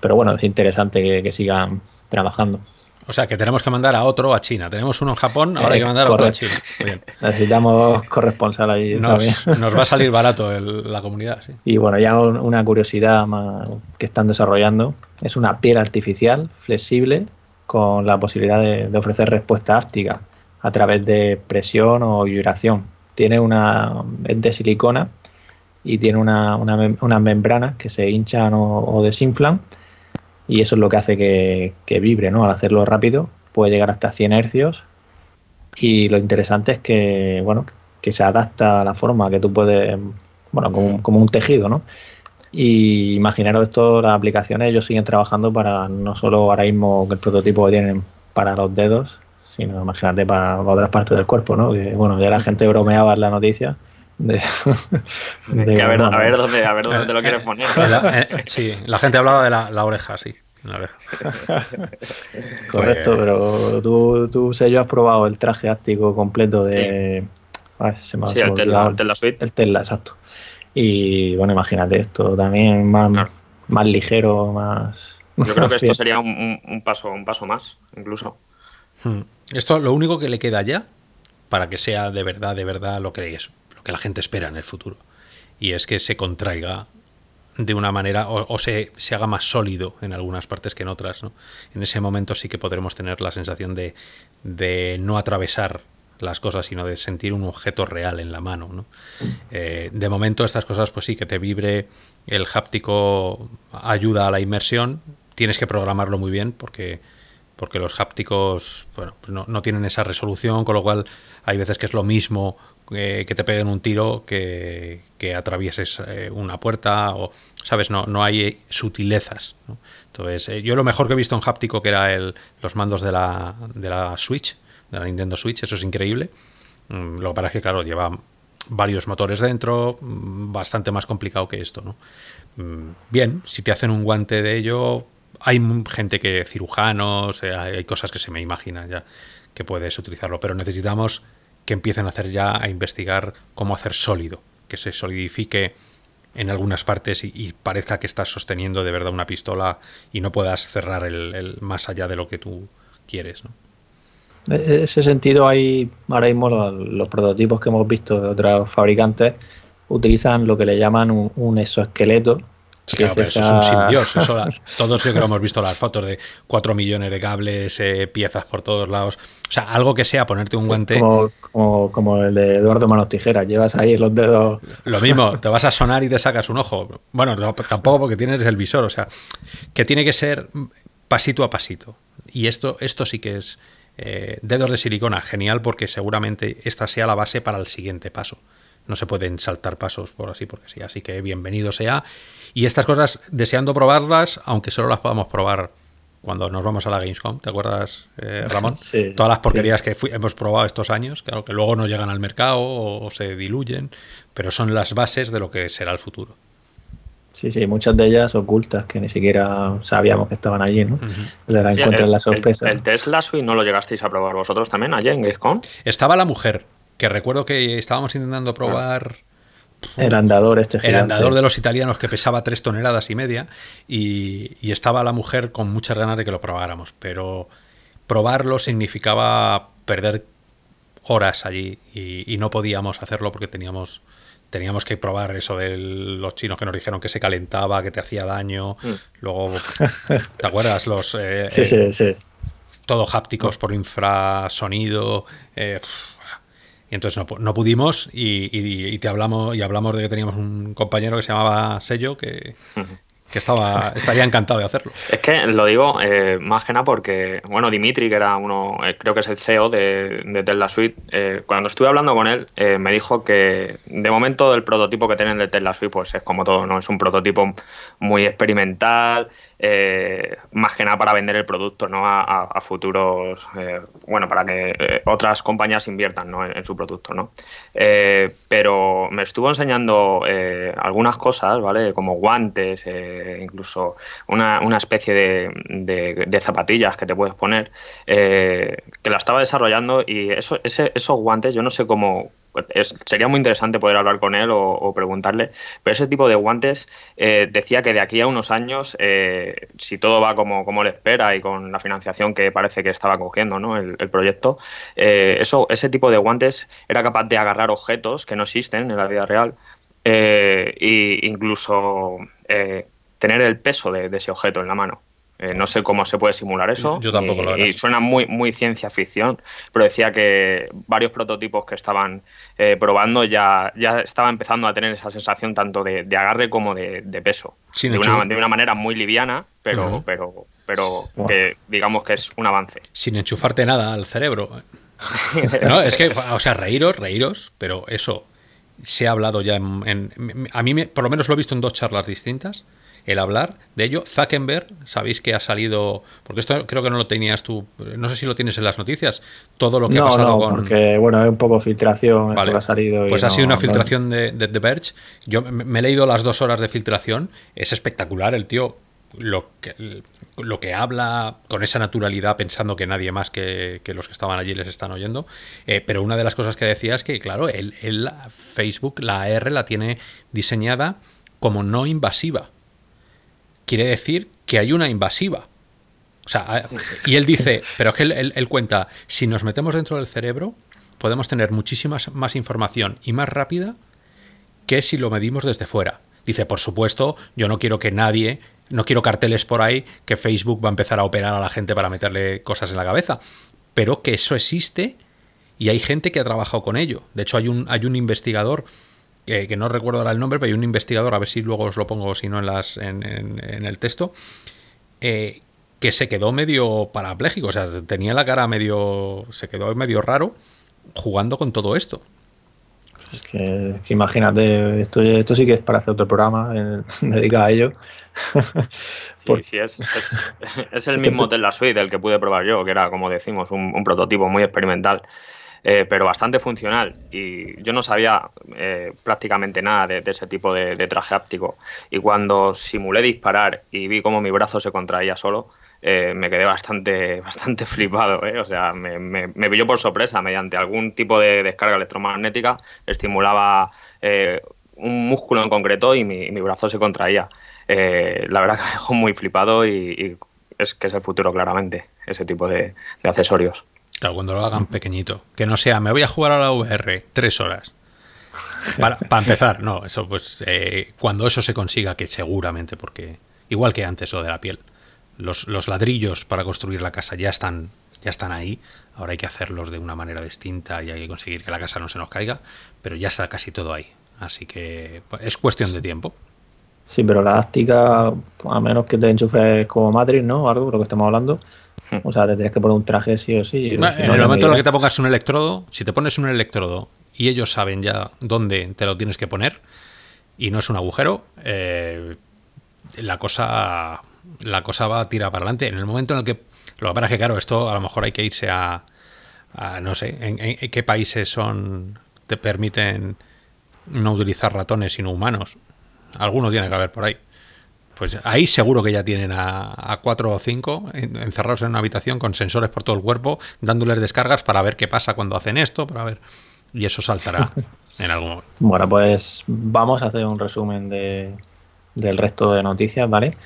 [SPEAKER 3] Pero bueno, es interesante que, sigan trabajando.
[SPEAKER 1] O sea, que tenemos que mandar a otro a China. Tenemos uno en Japón, ahora hay que eh, mandar a otro a China.
[SPEAKER 3] Necesitamos corresponsal ahí.
[SPEAKER 1] Nos, nos, va a salir barato la comunidad. Sí.
[SPEAKER 3] Y bueno, ya una curiosidad más que están desarrollando es una piel artificial flexible con la posibilidad de, ofrecer respuesta áptica a través de presión o vibración. Tiene una es de silicona y tiene una, unas membranas que se hinchan o desinflan y eso es lo que hace que, vibre, ¿no? Al hacerlo rápido puede llegar hasta 100 hercios y lo interesante es que, bueno, que se adapta a la forma que tú puedes, bueno, como, un tejido, ¿no? Y imaginaros esto, las aplicaciones, ellos siguen trabajando para no solo ahora mismo el prototipo que tienen para los dedos, sino imagínate para, otras partes del cuerpo, ¿no? Que bueno, ya la gente bromeaba en la noticia de,
[SPEAKER 2] a, ver, a, ver, dónde, a ver dónde te lo quieres poner.
[SPEAKER 1] Eh, sí, la gente hablaba de la, oreja, sí. La oreja.
[SPEAKER 3] Correcto, pues- pero tú, tú sé, yo has probado el traje áctico completo de.
[SPEAKER 2] Sí, sí el, Tesla, el, Tesla, Suite.
[SPEAKER 3] El Tesla, exacto. Y bueno, imagínate esto también más, más ligero, más.
[SPEAKER 2] Yo creo que esto sería un, un, paso, un paso más, incluso.
[SPEAKER 1] Hmm. Esto lo único que le queda ya para que sea de verdad, de verdad lo que es que la gente espera en el futuro. Y es que se contraiga de una manera o, se, se, haga más sólido en algunas partes que en otras. ¿no? En ese momento sí que podremos tener la sensación de, de no atravesar las cosas, sino de sentir un objeto real en la mano. ¿no? Eh, de momento estas cosas, pues sí, que te vibre el háptico ayuda a la inmersión, tienes que programarlo muy bien porque, porque los hápticos bueno, pues no, no, tienen esa resolución, con lo cual hay veces que es lo mismo que te peguen un tiro que, atravieses eh, una puerta o, ¿sabes? No, no hay sutilezas. Entonces, eh, yo lo mejor que he visto en háptico que era el, los mandos de la, de la Switch, de la Nintendo Switch, eso es increíble. Mm, lo que pasa es que, claro, lleva varios motores dentro, mm, bastante más complicado que esto, ¿no? Mm, bien, si te hacen un guante de ello, hay gente que, cirujanos, eh, hay cosas que se me imaginan ya que puedes utilizarlo, pero necesitamos que empiecen a hacer ya a investigar cómo hacer sólido, que se solidifique en algunas partes y, parezca que estás sosteniendo de verdad una pistola y no puedas cerrar el, más allá de lo que tú quieres. ¿no?
[SPEAKER 3] En e-, ese sentido, hay ahora mismo los, prototipos que hemos visto de otros fabricantes utilizan lo que le llaman un exoesqueleto
[SPEAKER 1] claro, pero eso es un simbiosis. todos yo creo hemos visto las fotos de 4 millones de cables, eh, piezas por todos lados. O sea, algo que sea ponerte un guante.
[SPEAKER 3] Como, como, el de Eduardo Manos Tijeras, llevas ahí los dedos.
[SPEAKER 1] Lo mismo, te vas a sonar y te sacas un ojo. Bueno, tampoco porque tienes el visor, o sea, que tiene que ser pasito a pasito. Y esto, esto sí que es eh, dedos de silicona, genial porque seguramente esta sea la base para el siguiente paso. No se pueden saltar pasos por así porque sí. Así que bienvenido sea. Y estas cosas, deseando probarlas, aunque solo las podamos probar cuando nos vamos a la Gamescom, ¿te acuerdas, eh, Ramón? Sí, Todas las porquerías que hemos probado estos años, claro, que luego no llegan al mercado o, se diluyen, pero son las bases de lo que será el futuro.
[SPEAKER 3] Sí, sí, muchas de ellas ocultas que ni siquiera sabíamos que estaban allí, ¿no? De la encuentran la sorpresa.
[SPEAKER 2] El, Tesla Suite no lo llegasteis a probar vosotros también allí en Gamescom.
[SPEAKER 1] Estaba la mujer, que recuerdo que estábamos intentando probar.
[SPEAKER 3] El andador este
[SPEAKER 1] El andador de los italianos que pesaba tres toneladas y media y, estaba la mujer con muchas ganas de que lo probáramos, pero probarlo significaba perder horas allí y, no podíamos hacerlo porque teníamos teníamos que probar eso de los chinos que nos dijeron que se calentaba, que te hacía daño, mm. luego ¿te acuerdas? Los
[SPEAKER 3] eh, sí, sí, sí.
[SPEAKER 1] todo hápticos por infrasonido, eh, y entonces no, pudimos y, te hablamos y hablamos de que teníamos un compañero que se llamaba Sello que, que estaba estaría encantado de hacerlo.
[SPEAKER 2] Es que lo digo eh, más que nada porque, bueno, Dimitri, que era uno, eh, creo que es el CEO de, de Tesla Suite, eh, cuando estuve hablando con él, me dijo que de momento el prototipo que tienen de Tesla Suite, pues es como todo, ¿no? Es un prototipo muy experimental, eh, más que nada para vender el producto ¿no? a, futuros, eh, bueno, para que eh, otras compañías inviertan ¿no? en, su producto. ¿no? pero me estuvo enseñando algunas cosas, ¿vale? Como guantes, incluso una, una especie de, de, zapatillas que te puedes poner, que la estaba desarrollando y eso, esos guantes yo no sé cómo sería muy interesante poder hablar con él o, preguntarle, pero ese tipo de guantes eh, decía que de aquí a unos años, eh, si todo va como, como le espera y con la financiación que parece que estaba cogiendo ¿no? el, proyecto, eh, eso, ese tipo de guantes era capaz de agarrar objetos que no existen en la vida real e incluso tener el peso de ese objeto en la mano. Eh, no sé cómo se puede simular eso.
[SPEAKER 1] Yo tampoco lo
[SPEAKER 2] Y suena muy, muy ciencia ficción, pero decía que varios prototipos que estaban eh, probando ya, ya estaba empezando a tener esa sensación tanto de, agarre como de, peso. de, una, de, una, manera muy liviana, pero, pero, pero que digamos que es un avance.
[SPEAKER 1] Sin enchufarte nada al cerebro. no, es que, o sea, reíros, reíros, pero eso se ha hablado ya en. a mí, me, por lo menos lo he visto en dos charlas distintas el hablar de ello. Zuckerberg, sabéis que ha salido, porque esto creo que no lo tenías tú, no sé si lo tienes en las noticias, todo lo que ha pasado
[SPEAKER 3] no,
[SPEAKER 1] con...
[SPEAKER 3] porque bueno, hay un poco filtración, ha salido.
[SPEAKER 1] pues ha sido una filtración de, The Verge. Yo me he leído las dos horas de filtración, es espectacular el tío. Lo que, lo que habla con esa naturalidad pensando que nadie más que, los que estaban allí les están oyendo. Eh, pero una de las cosas que decía es que, claro, el, el Facebook, la AR la tiene diseñada como no invasiva quiere decir que hay una invasiva. O sea, y él dice, pero es que él, cuenta, si nos metemos dentro del cerebro, podemos tener muchísima más información y más rápida que si lo medimos desde fuera. Dice, por supuesto, yo no quiero que nadie, no quiero carteles por ahí que Facebook va a empezar a operar a la gente para meterle cosas en la cabeza, pero que eso existe y hay gente que ha trabajado con ello. De hecho, hay un, hay un investigador que no recuerdo ahora el nombre, pero hay un investigador, a ver si luego os lo pongo, si no en, las, en, el texto, eh, que se quedó medio parapléjico, o sea, tenía la cara medio, se quedó medio raro jugando con todo esto.
[SPEAKER 3] Es que, imagínate, esto, esto sí que es para hacer otro programa eh, dedicado a ello.
[SPEAKER 2] Sí, es, es, el mismo Tesla Suite del que pude probar yo, que era, como decimos, un prototipo muy experimental. Eh, pero bastante funcional. Y yo no sabía eh, prácticamente nada de, ese tipo de, traje áptico. Y cuando simulé disparar y vi cómo mi brazo se contraía solo, eh, me quedé bastante, bastante flipado. O sea, me, me, pilló por sorpresa. Mediante algún tipo de descarga electromagnética, estimulaba un músculo en concreto y mi, brazo se contraía. la verdad que me dejó muy flipado y, es que es el futuro claramente, ese tipo de accesorios.
[SPEAKER 1] Claro, cuando lo hagan pequeñito. Que no sea, me voy a jugar a la VR tres horas. Para, empezar, no, eso pues eh, cuando eso se consiga, que seguramente, porque igual que antes lo de la piel, los, los, ladrillos para construir la casa ya están, ya están ahí, ahora hay que hacerlos de una manera distinta y hay que conseguir que la casa no se nos caiga, pero ya está casi todo ahí, así que pues, es cuestión de tiempo.
[SPEAKER 3] Sí, pero la áctica, a menos que te enchufes como Matrix, ¿no? Algo, lo que estamos hablando, o sea, te tienes que poner un traje sí o sí.
[SPEAKER 1] en el momento en el que te pongas un electrodo, si te pones un electrodo y ellos saben ya dónde te lo tienes que poner y no es un agujero, eh, la cosa la cosa va a tirar para adelante. En el momento en el que lo que pasa es que claro, esto a lo mejor hay que irse a, no sé, en, qué países son te permiten no utilizar ratones sino humanos. Algunos tiene que haber por ahí. Pues ahí seguro que ya tienen a, cuatro o cinco encerrados en una habitación con sensores por todo el cuerpo, dándoles descargas para ver qué pasa cuando hacen esto, para ver. Y eso saltará en algún momento.
[SPEAKER 3] Bueno, pues vamos a hacer un resumen de, del resto de noticias, ¿vale?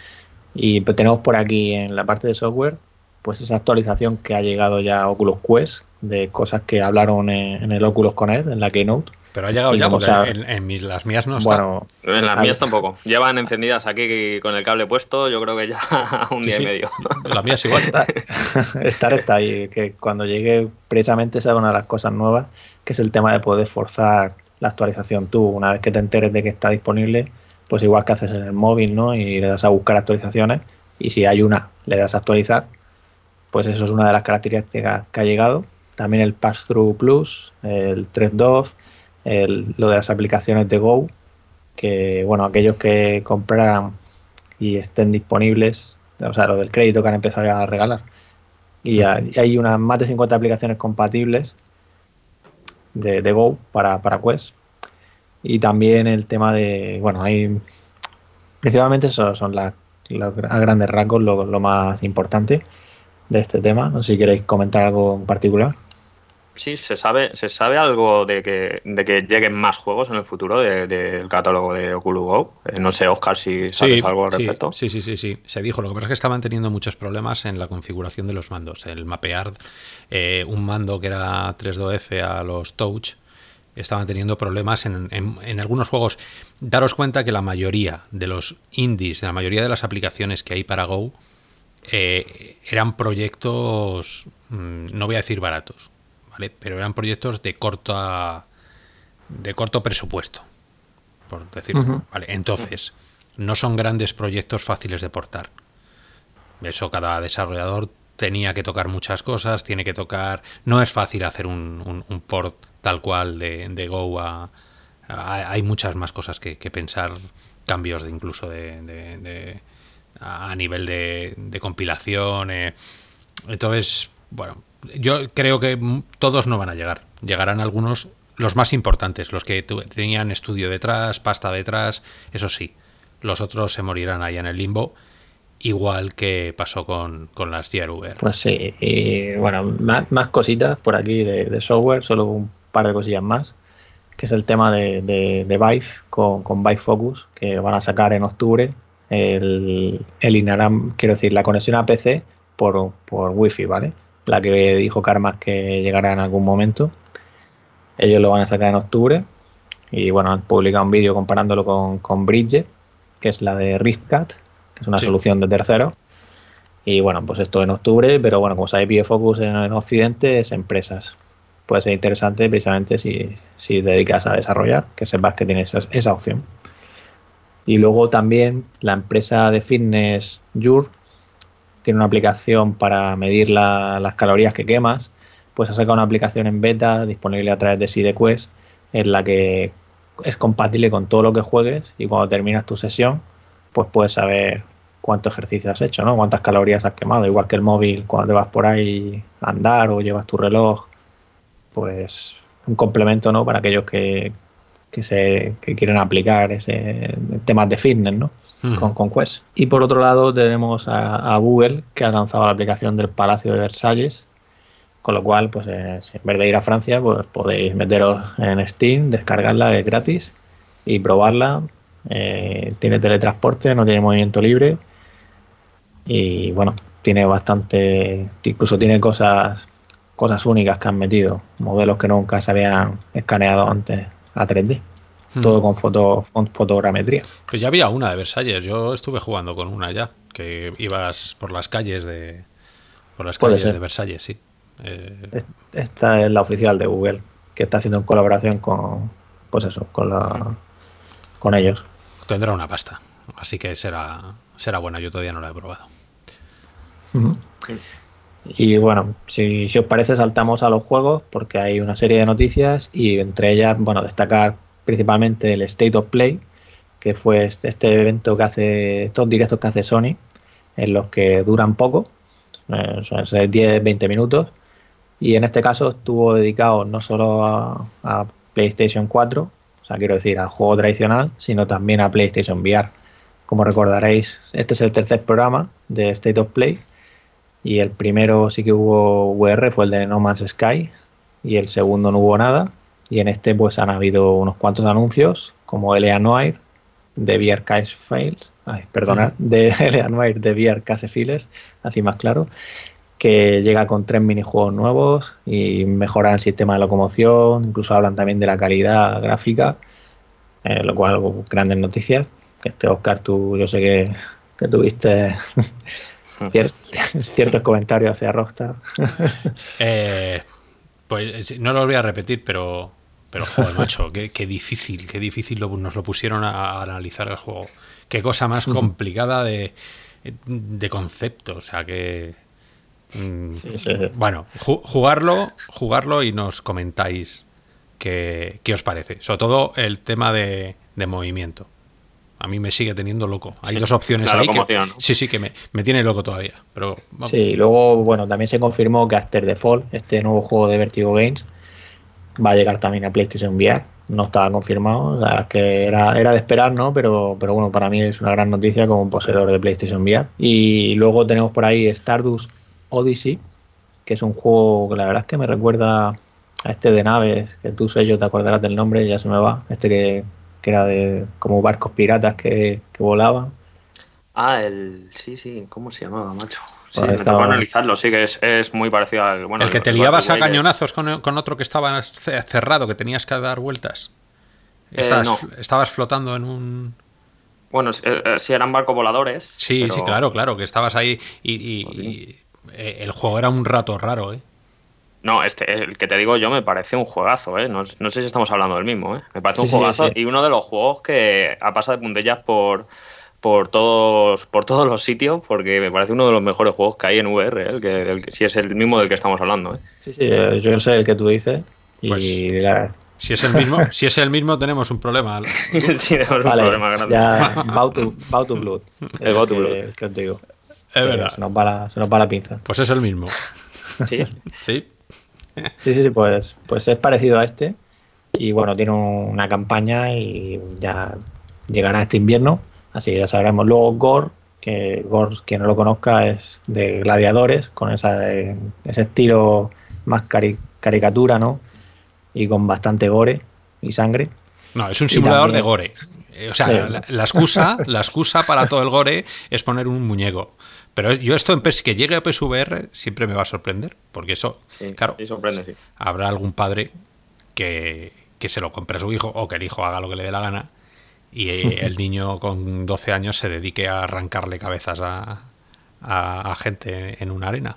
[SPEAKER 3] Y tenemos por aquí en la parte de software, pues esa actualización que ha llegado ya a Oculus Quest, de cosas que hablaron en, en el Oculus Connect, en la Keynote
[SPEAKER 1] pero ha llegado ya, porque en, las mías no está. Bueno,
[SPEAKER 2] en las mías tampoco. Llevan encendidas aquí con el cable puesto, yo creo que ya un día y medio.
[SPEAKER 1] Las mías igual.
[SPEAKER 3] Estar está ahí, que cuando llegue precisamente sea una de las cosas nuevas, que es el tema de poder forzar la actualización tú. Una vez que te enteres de que está disponible, pues igual que haces en el móvil, ¿no? Y le das a buscar actualizaciones, y si hay una, le das a actualizar, pues eso es una de las características que ha llegado. También el Pass-Through Plus, el Thread-Dove, lo de las aplicaciones de Go, que bueno, aquellos que compraran y estén disponibles, o sea, lo del crédito que han empezado a regalar. Y hay unas más de 50 aplicaciones compatibles de, Go para, para Quest. Y también el tema de, bueno, hay principalmente eso son las, a grandes rasgos lo, lo más importante de este tema. No sé si queréis comentar algo en particular.
[SPEAKER 2] Sí, se sabe, se sabe algo de que, de que lleguen más juegos en el futuro del catálogo de Oculus Go. Eh, no sé, Oscar, si sabes algo al respecto.
[SPEAKER 1] Sí, sí, sí, sí. Se dijo. Lo que pasa es que estaban teniendo muchos problemas en la configuración de los mandos. El mapear eh, un mando que era 3DoF a los Touch estaban teniendo problemas en, en, algunos juegos. Daros cuenta que la mayoría de los indies, la mayoría de las aplicaciones que hay para Go, eh, eran proyectos, mm, no voy a decir baratos, ¿vale? Pero eran proyectos de corta de corto presupuesto, por decirlo. ¿vale? Entonces, no son grandes proyectos fáciles de portar. Eso cada desarrollador tenía que tocar muchas cosas, tiene que tocar... No es fácil hacer un, un, port tal cual de, Go a, Hay muchas más cosas que, pensar, cambios de, incluso de, a nivel de, compilación. Eh. Entonces, bueno, yo creo que todos no van a llegar. Llegarán algunos, los más importantes, los que tenían estudio detrás, pasta detrás, eso sí. Los otros se morirán ahí en el limbo igual que pasó con, las VR.
[SPEAKER 3] Pues sí, y bueno, más, cositas por aquí de, software, solo un par de cosillas más, que es el tema de, de, Vive con, con Vive Focus, que van a sacar en octubre el, el Inaram, quiero decir, la conexión a PC por, por Wi-Fi, ¿vale? La que dijo Karmas que llegará en algún momento. Ellos lo van a sacar en octubre. Y bueno, han publicado un vídeo comparándolo con, con Bridge, que es la de Riftcat, es una solución de tercero. Y bueno, pues esto en octubre, pero bueno, como sabéis, Focus en, en Occidente es empresas. Puede ser interesante precisamente si, si dedicas a desarrollar, que sepas que tienes esa, opción. Y luego también la empresa de fitness Jur tiene una aplicación para medir las calorías que quemas. Pues ha sacado una aplicación en beta disponible a través de SideQuest en la que es compatible con todo lo que juegues y cuando terminas tu sesión pues puedes saber cuánto ejercicio has hecho, ¿no? Cuántas calorías has quemado, igual que el móvil cuando te vas por ahí a andar o llevas tu reloj, pues un complemento, ¿no? Para aquellos que, que se que quieren aplicar ese temas de fitness, ¿no? Con, con, Quest. Y por otro lado tenemos a, Google que ha lanzado la aplicación del Palacio de Versalles, con lo cual, pues eh, en vez de ir a Francia, pues podéis meteros en Steam, descargarla, es gratis y probarla eh, tiene teletransporte, no tiene movimiento libre y bueno, tiene bastante, incluso tiene cosas cosas únicas que han metido, modelos que nunca se habían escaneado antes a 3D. Hmm. Todo con, foto, fotogrametría.
[SPEAKER 1] Pues ya había una de Versalles, yo estuve jugando con una ya, que ibas por las calles de por las calles de Versalles, sí.
[SPEAKER 3] Eh, esta es la oficial de Google, que está haciendo en colaboración con pues eso, con la con ellos.
[SPEAKER 1] Tendrá una pasta, así que será, será buena, yo todavía no la he probado.
[SPEAKER 3] Y bueno, si, os parece, saltamos a los juegos, porque hay una serie de noticias y entre ellas, bueno, destacar principalmente el State of Play, que fue este, este evento que hace, estos directos que hace Sony, en los que duran poco, eh, son 10-20 minutos, y en este caso estuvo dedicado no solo a PlayStation 4, quiero decir, al juego tradicional, sino también a PlayStation VR. Como recordaréis, este es el tercer programa de State of Play y el primero sí que hubo VR, fue el de No Man's Sky y el segundo no hubo nada y en este pues han habido unos cuantos anuncios como Elea Noir de VR Case Files, ay, perdonad, de Elea Noir de VR Case Files, así más claro, que llega con tres minijuegos nuevos y mejoran el sistema de locomoción, incluso hablan también de la calidad gráfica, eh, lo cual grandes noticias. Este Oscar, tú yo sé que, que tuviste ciertos comentarios hacia Rockstar.
[SPEAKER 1] Eh, pues no lo voy a repetir, pero pero joder, macho, qué, qué difícil, qué difícil nos lo pusieron a, analizar el juego. Qué cosa más complicada de, de concepto. O sea que Mm, bueno, jugarlo, jugarlo y nos comentáis qué, os parece. Sobre todo el tema de, movimiento. A mí me sigue teniendo loco. Hay dos opciones ahí que sí, sí, que me, tiene loco todavía. Pero
[SPEAKER 3] Sí, luego, bueno, también se confirmó que After the Fall, este nuevo juego de Vertigo Games, va a llegar también a PlayStation VR. No estaba confirmado, que era, era de esperar, ¿no? Pero, pero bueno, para mí es una gran noticia como poseedor de PlayStation VR. Y luego tenemos por ahí Stardust Odyssey, que es un juego que la verdad es que me recuerda a este de naves, que tú sé yo te acordarás del nombre, ya se me va, este que, era de como barcos piratas que, volaban.
[SPEAKER 2] Ah, el sí, sí, ¿cómo se llamaba, macho? Sí, me estaba... analizarlo, sí que es, muy parecido al. Bueno,
[SPEAKER 1] el que te liabas a cañonazos con, otro que estaba cerrado, que tenías que dar vueltas. Eh, estabas, flotando en un.
[SPEAKER 2] Bueno, si eh, eran barcos voladores.
[SPEAKER 1] Sí, sí, claro, claro, que estabas ahí y, el juego era un rato raro, ¿eh?
[SPEAKER 2] No, este, el que te digo yo me parece un juegazo, ¿eh? No, sé si estamos hablando del mismo, ¿eh? Me parece un juegazo y uno de los juegos que ha pasado de puntillas por, por todos por todos los sitios porque me parece uno de los mejores juegos que hay en VR, ¿eh? el que, si es el mismo del que estamos hablando. ¿eh?
[SPEAKER 3] Sí, sí, eh, yo sé el que tú dices y pues,
[SPEAKER 1] si es el mismo, si es el mismo tenemos un problema.
[SPEAKER 2] sí, tenemos un problema grande.
[SPEAKER 3] Ya, Bow to, Blood. El Bow to Blood. El que os digo.
[SPEAKER 1] Es verdad.
[SPEAKER 3] Se nos, va la, se nos va la pinza.
[SPEAKER 1] Pues es el mismo.
[SPEAKER 2] Sí.
[SPEAKER 1] sí.
[SPEAKER 3] Sí, sí, pues, pues es parecido a este. Y bueno, tiene una campaña y ya llegará este invierno. Así que ya sabremos. Luego Gore, que Gore, quien no lo conozca, es de gladiadores, con esa, ese estilo más caricatura, ¿no? Y con bastante gore y sangre.
[SPEAKER 1] No, es un simulador de gore. Eh, o sea, la, excusa, la excusa para todo el gore es poner un muñeco. Pero yo esto en que llegue a PSVR siempre me va a sorprender, porque eso, claro, habrá algún padre que, se lo compre a su hijo o que el hijo haga lo que le dé la gana y el niño con 12 años se dedique a arrancarle cabezas a, a, gente en una arena.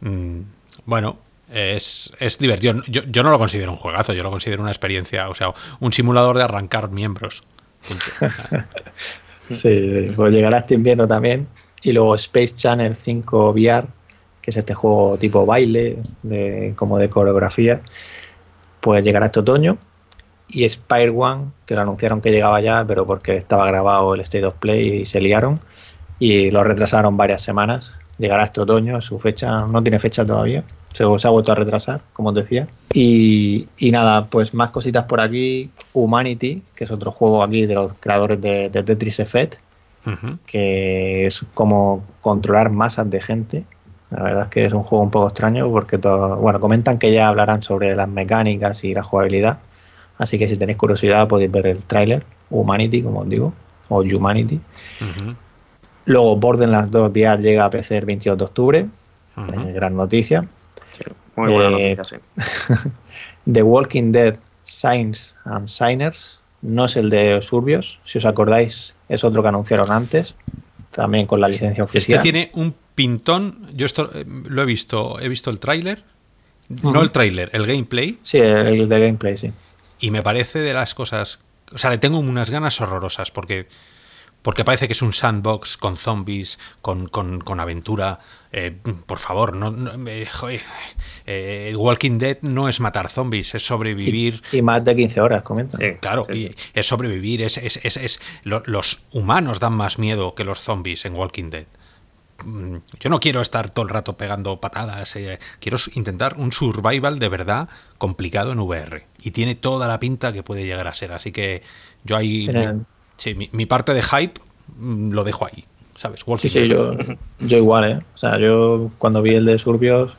[SPEAKER 1] Mm, bueno, es, es divertido. Yo, yo, no lo considero un juegazo, yo lo considero una experiencia, o sea, un simulador de arrancar miembros.
[SPEAKER 3] sí, pues llegará este invierno también y luego Space Channel 5 VR, que es este juego tipo baile, de, como de coreografía, pues llegará este otoño. Y Spire One, que lo anunciaron que llegaba ya, pero porque estaba grabado el State of Play y se liaron. Y lo retrasaron varias semanas. Llegará este otoño, su fecha no tiene fecha todavía. Se, ha vuelto a retrasar, como os decía. Y, nada, pues más cositas por aquí. Humanity, que es otro juego aquí de los creadores de, de Tetris Effect que es como controlar masas de gente. La verdad es que es un juego un poco extraño porque, todo, bueno, comentan que ya hablarán sobre las mecánicas y la jugabilidad. Así que si tenéis curiosidad podéis ver el tráiler, Humanity, como os digo, o Humanity. Luego Borderlands 2 VR llega a PC el 22 de octubre. Eh, gran noticia.
[SPEAKER 2] muy buena eh, noticia, sí.
[SPEAKER 3] The Walking Dead Signs and Signers no es el de Surbios, si os acordáis, es otro que anunciaron antes, también con la licencia este oficial.
[SPEAKER 1] Este tiene un pintón, yo esto eh, lo he visto, he visto el tráiler, no el tráiler, el gameplay.
[SPEAKER 3] Sí, el de gameplay, sí.
[SPEAKER 1] Y me parece de las cosas, o sea, le tengo unas ganas horrorosas porque porque parece que es un sandbox con zombies, con, con, aventura. Eh, por favor, no, eh, Walking Dead no es matar zombies, es sobrevivir.
[SPEAKER 3] Y, más de 15 horas, comenta.
[SPEAKER 1] claro, y es sobrevivir, es, es, es, los humanos dan más miedo que los zombies en Walking Dead. Mm, yo no quiero estar todo el rato pegando patadas, eh, quiero intentar un survival de verdad complicado en VR. Y tiene toda la pinta que puede llegar a ser, así que yo ahí... Sí, mi, parte de hype mm, lo dejo ahí, ¿sabes?
[SPEAKER 3] sí, sí, yo, yo, igual, ¿eh? O sea, yo cuando vi el de Surbios,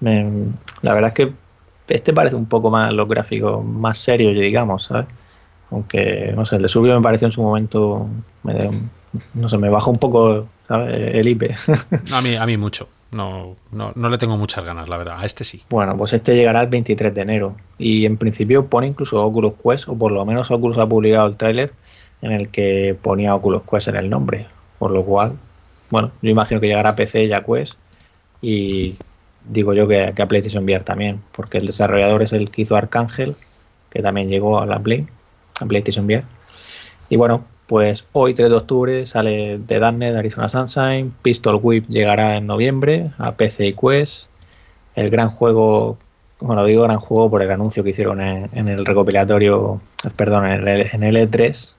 [SPEAKER 3] la verdad es que este parece un poco más los gráficos más serios, digamos, ¿sabes? Aunque, no sé, el de Surbios me pareció en su momento, no sé, me bajó un poco. El IP.
[SPEAKER 1] a, mí, a mí mucho. No, no, no, le tengo muchas ganas, la verdad. A este sí.
[SPEAKER 3] Bueno, pues este llegará el 23 de enero. Y en principio pone incluso Oculus Quest, o por lo menos Oculus ha publicado el tráiler en el que ponía Oculus Quest en el nombre. Por lo cual, bueno, yo imagino que llegará a PC y a Quest. Y digo yo que, a PlayStation VR también, porque el desarrollador es el que hizo Arcángel, que también llegó a la Play, a PlayStation VR. Y bueno, pues hoy 3 de octubre sale The Darknet Arizona Sunshine, Pistol Whip llegará en noviembre a PC y Quest. El gran juego, bueno, digo gran juego por el anuncio que hicieron en, el recopilatorio, perdón, en el, en el E3,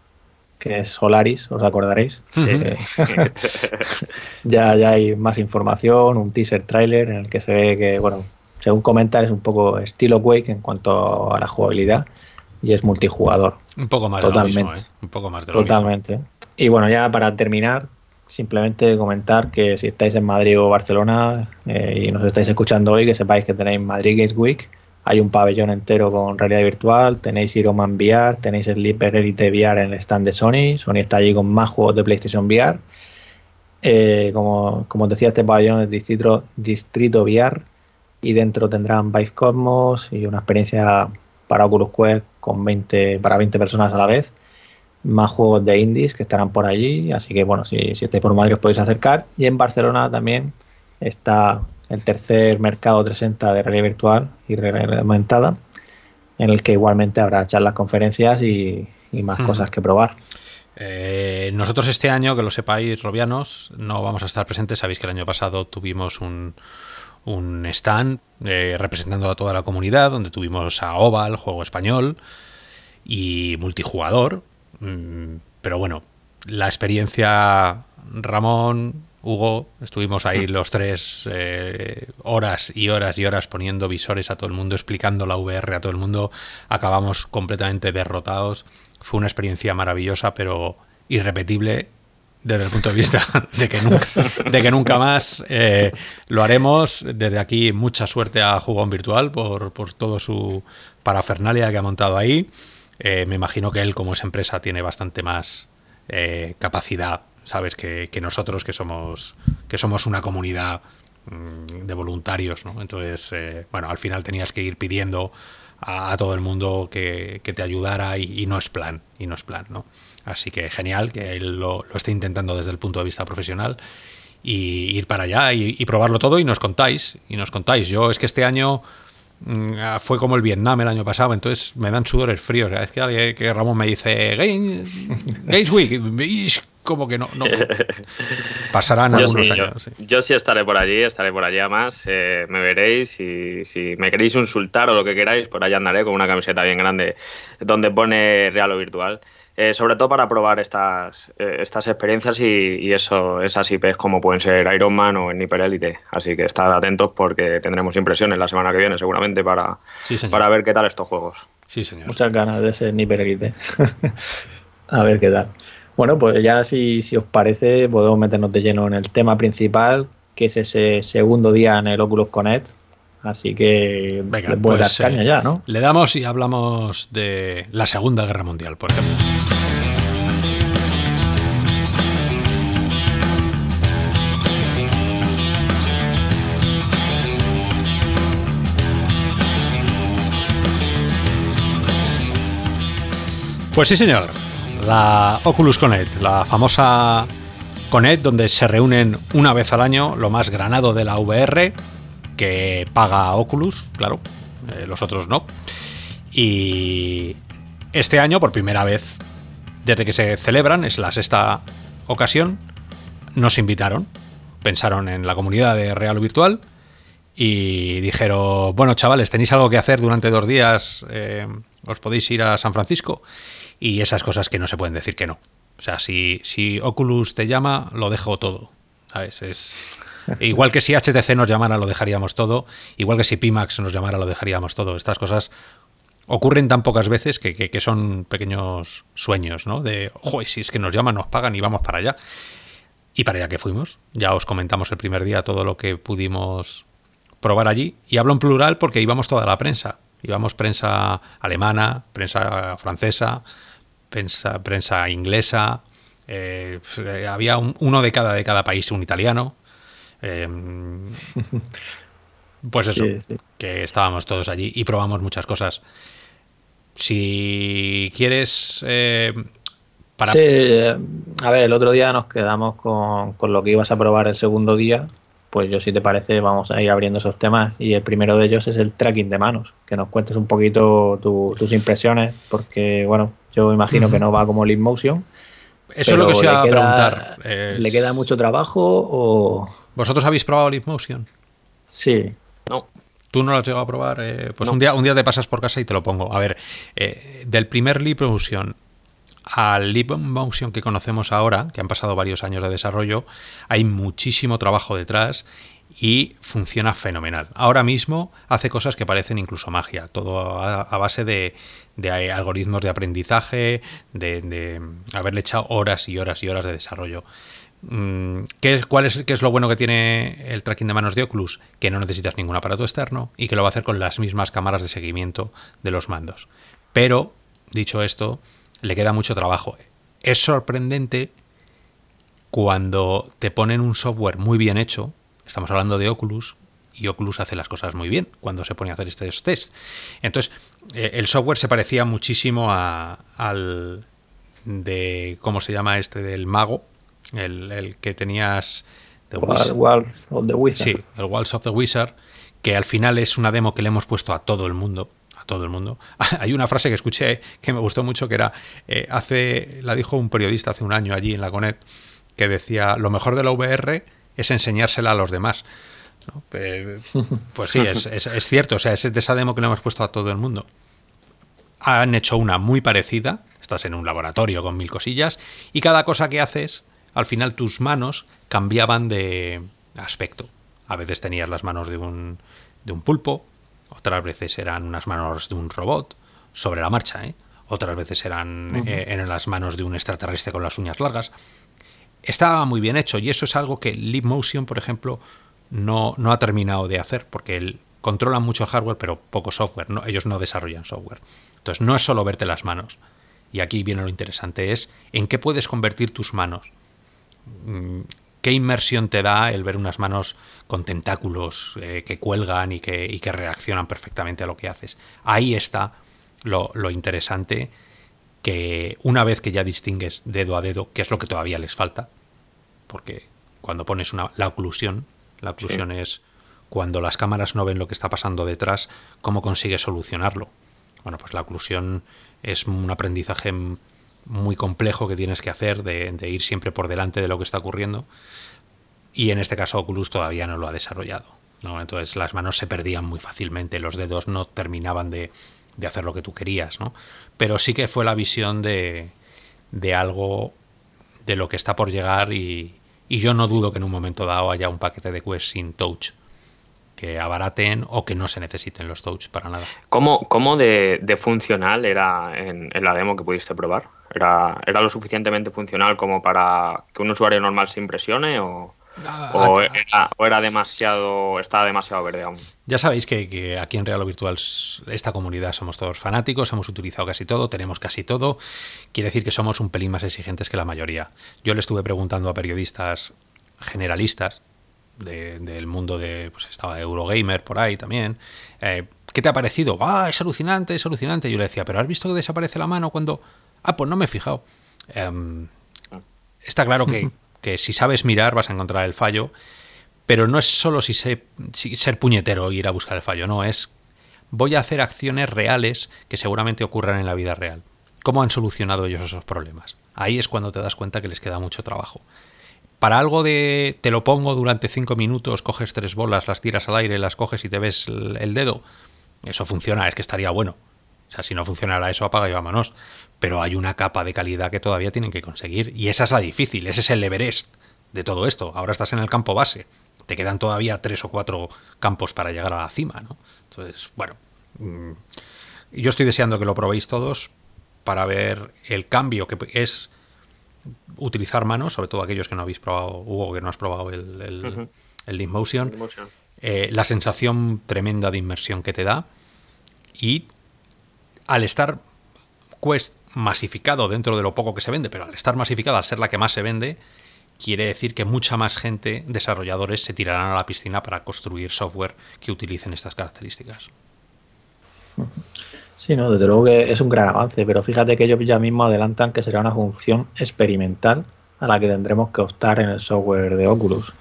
[SPEAKER 3] que es Solaris, os acordaréis. ya, ya hay más información, un teaser trailer en el que se ve que, bueno, según comentar, es un poco estilo Quake en cuanto a la jugabilidad y es multijugador.
[SPEAKER 1] Un poco más Totalmente. de lo mismo, ¿eh? Un poco más de
[SPEAKER 3] lo Totalmente. Y bueno, ya para terminar, simplemente comentar que si estáis en Madrid o Barcelona eh, y nos estáis escuchando hoy, que sepáis que tenéis Madrid Games Week hay un pabellón entero con realidad virtual, tenéis Iron Man VR, tenéis el Leaper Elite VR en el stand de Sony, Sony está allí con más juegos de PlayStation VR. Eh, como, como os decía, este pabellón es distrito, distrito VR y dentro tendrán Vive Cosmos y una experiencia para Oculus Quest con 20, para 20 personas a la vez. Más juegos de indies que estarán por allí, así que bueno, si, si estáis por Madrid os podéis acercar. Y en Barcelona también está el tercer mercado 360 de realidad virtual y realidad aumentada, en el que igualmente habrá charlas, conferencias y, más hmm. cosas que probar.
[SPEAKER 1] Eh, nosotros este año, que lo sepáis, robianos, no vamos a estar presentes. Sabéis que el año pasado tuvimos un, un stand eh, representando a toda la comunidad, donde tuvimos a Oval, juego español, y multijugador. Mm, pero bueno, la experiencia Ramón, Hugo, estuvimos ahí mm. los tres eh, horas y horas y horas poniendo visores a todo el mundo, explicando la VR a todo el mundo. Acabamos completamente derrotados. Fue una experiencia maravillosa, pero irrepetible desde el punto de vista de que nunca, de que nunca más eh, lo haremos. Desde aquí, mucha suerte a Jugón Virtual por, por todo su parafernalia que ha montado ahí. Eh, me imagino que él, como es empresa, tiene bastante más capacidad sabes que, nosotros que somos que somos una comunidad mm, de voluntarios ¿no? entonces eh, bueno al final tenías que ir pidiendo a, todo el mundo que, te ayudara y, no es plan y no es plan no así que genial que él lo, esté intentando desde el punto de vista profesional y ir para allá y, probarlo todo y nos contáis y nos contáis yo es que este año mm, fue como el Vietnam el año pasado, entonces me dan sudores fríos. Es que, que Ramón me dice, Games Week, como que no, no pasarán algunos años.
[SPEAKER 2] Yo, sí. estaré por allí, estaré por allí además, eh, me veréis y si me queréis insultar o lo que queráis, por allá andaré con una camiseta bien grande donde pone real o virtual. Eh, sobre todo para probar estas, eh, estas experiencias y, eso, esas IPs como pueden ser Iron Man o Nipper Elite. Así que estad atentos porque tendremos impresiones la semana que viene seguramente para, para ver qué tal estos juegos.
[SPEAKER 1] Sí, señor.
[SPEAKER 3] Muchas ganas de ese Nipper Elite. A ver qué tal. Bueno, pues ya si, si os parece, podemos meternos de lleno en el tema principal, que es ese segundo día en el Oculus Connect. Así que
[SPEAKER 1] Venga, pues, caña eh, ya, ¿no? Le damos y hablamos de la Segunda Guerra Mundial, por ejemplo. Pues sí, señor la Oculus Connect, la famosa Connect donde se reúnen una vez al año lo más granado de la VR, que paga Oculus, claro, eh, los otros no. Y este año, por primera vez desde que se celebran, es la sexta ocasión, nos invitaron, pensaron en la comunidad de Real o Virtual y dijeron, bueno chavales, tenéis algo que hacer durante dos días, eh, os podéis ir a San Francisco y esas cosas que no se pueden decir que no. O sea, si, si Oculus te llama, lo dejo todo. ¿Sabes? Es, igual que si HTC nos llamara, lo dejaríamos todo. Igual que si Pimax nos llamara, lo dejaríamos todo. Estas cosas ocurren tan pocas veces que, son pequeños sueños, ¿no? De, ojo, si es que nos llaman, nos pagan y vamos para allá. Y para allá que fuimos. Ya os comentamos el primer día todo lo que pudimos probar allí. Y hablo en plural porque íbamos toda la prensa. Íbamos prensa alemana, prensa francesa, prensa, prensa inglesa, eh, había uno de cada, de cada país, un italiano. Em, pues eso, que estábamos todos allí y probamos muchas cosas. Si quieres... Eh,
[SPEAKER 3] para... Sí, eh, a ver, el otro día nos quedamos con, con lo que ibas a probar el segundo día, pues yo si te parece vamos a ir abriendo esos temas y el primero de ellos es el tracking de manos, que nos cuentes un poquito tus impresiones, porque bueno, yo imagino que no va como Leap Motion.
[SPEAKER 1] Eso es lo que os iba a preguntar.
[SPEAKER 3] ¿Le queda mucho trabajo o...?
[SPEAKER 1] ¿Vosotros habéis probado Leap Motion?
[SPEAKER 3] Sí.
[SPEAKER 2] No.
[SPEAKER 1] ¿Tú no lo has llegado a probar? Eh, pues un, día, un día te pasas por casa y te lo pongo. A ver, eh, del primer Leap Motion al Leap Motion que conocemos ahora, que han pasado varios años de desarrollo, hay muchísimo trabajo detrás y funciona fenomenal. Ahora mismo hace cosas que parecen incluso magia, todo a, base de, algoritmos de aprendizaje, de, haberle echado horas y horas y horas de desarrollo. Mm, ¿Qué es, cuál es, ¿Qué es lo bueno que tiene el tracking de manos de Oculus? Que no necesitas ningún aparato externo y que lo va a hacer con las mismas cámaras de seguimiento de los mandos. Pero, dicho esto, le queda mucho trabajo. Es sorprendente cuando te ponen un software muy bien hecho, estamos hablando de Oculus, y Oculus hace las cosas muy bien cuando se pone a hacer estos tests. Entonces, eh, el software se parecía muchísimo al de, ¿cómo se llama este? Del mago, el, que tenías...
[SPEAKER 3] The Walls of the Wizard.
[SPEAKER 1] Sí, el Walls of the Wizard, que al final es una demo que le hemos puesto a todo el mundo. A todo el mundo. Hay una frase que escuché que me gustó mucho que era, eh, hace, la dijo un periodista hace un año allí en la CONET, que decía, lo mejor de la VR es enseñársela a los demás. Pues sí, es, cierto, o sea, es de esa demo que le hemos puesto a todo el mundo. Han hecho una muy parecida, estás en un laboratorio con mil cosillas, y cada cosa que haces al final tus manos cambiaban de aspecto. A veces tenías las manos de un, de un pulpo, otras veces eran unas manos de un robot, sobre la marcha, ¿eh? otras veces eran eh, en las manos de un extraterrestre con las uñas largas. Estaba muy bien hecho y eso es algo que Leap Motion, por ejemplo, no, no ha terminado de hacer, porque controlan mucho el hardware, pero poco software. No, ellos no desarrollan software. Entonces, no es solo verte las manos. Y aquí viene lo interesante, es en qué puedes convertir tus manos. Mm, ¿Qué inmersión te da el ver unas manos con tentáculos eh, que cuelgan y que, reaccionan perfectamente a lo que haces? Ahí está lo, interesante, que una vez que ya distingues dedo a dedo, que es lo que todavía les falta, porque cuando pones una, la oclusión, la oclusión es cuando las cámaras no ven lo que está pasando detrás, ¿cómo consigues solucionarlo? Bueno, pues la oclusión es un aprendizaje muy complejo que tienes que hacer de, ir siempre por delante de lo que está ocurriendo. Y en este caso Oculus todavía no lo ha desarrollado. ¿no? Entonces las manos se perdían muy fácilmente, los dedos no terminaban de, hacer lo que tú querías. ¿no? Pero sí que fue la visión de, de algo de lo que está por llegar y, yo no dudo que en un momento dado haya un paquete de Quest sin touch que abaraten o que no se necesiten los touch para nada.
[SPEAKER 2] ¿Cómo, cómo de, funcional era en, la demo que pudiste probar? ¿Era, ¿Era lo suficientemente funcional como para que un usuario normal se impresione o, ah, o, era, demasiado, estaba demasiado verde aún?
[SPEAKER 1] Ya sabéis que, aquí en Real Virtual, esta comunidad somos todos fanáticos, hemos utilizado casi todo, tenemos casi todo. Quiere decir que somos un pelín más exigentes que la mayoría. Yo le estuve preguntando a periodistas generalistas del mundo de, pues estaba Eurogamer por ahí también. Eh, ¿Qué te ha parecido? ¡Ah, es alucinante, es alucinante! Yo le decía, ¿pero has visto que desaparece la mano cuando...? Ah, pues no me he fijado. Em, está claro que, que, si sabes mirar vas a encontrar el fallo, pero no es solo si, sé, ser puñetero y ir a buscar el fallo, no, es voy a hacer acciones reales que seguramente ocurran en la vida real. ¿Cómo han solucionado ellos esos problemas? Ahí es cuando te das cuenta que les queda mucho trabajo para algo de te lo pongo durante cinco minutos, coges tres bolas, las tiras al aire, las coges y te ves el dedo, eso funciona, es que estaría bueno. O sea, si no funcionara eso, apaga y vámonos. Pero hay una capa de calidad que todavía tienen que conseguir. Y esa es la difícil, ese es el Everest de todo esto. Ahora estás en el campo base. Te quedan todavía tres o cuatro campos para llegar a la cima, ¿no? Entonces, bueno. Mm, yo estoy deseando que lo probéis todos para ver el cambio que es utilizar manos, sobre todo aquellos que no habéis probado, Hugo, que no has probado el, el, el Motion, eh, la sensación tremenda de inmersión que te da y al estar Quest masificado dentro de lo poco que se vende, pero al estar masificado, al ser la que más se vende, quiere decir que mucha más gente, desarrolladores, se tirarán a la piscina para construir software que utilicen estas características.
[SPEAKER 3] Sí, no, desde luego que es un gran avance, pero fíjate que ellos ya mismo adelantan que será una función experimental a la que tendremos que optar en el software de Oculus.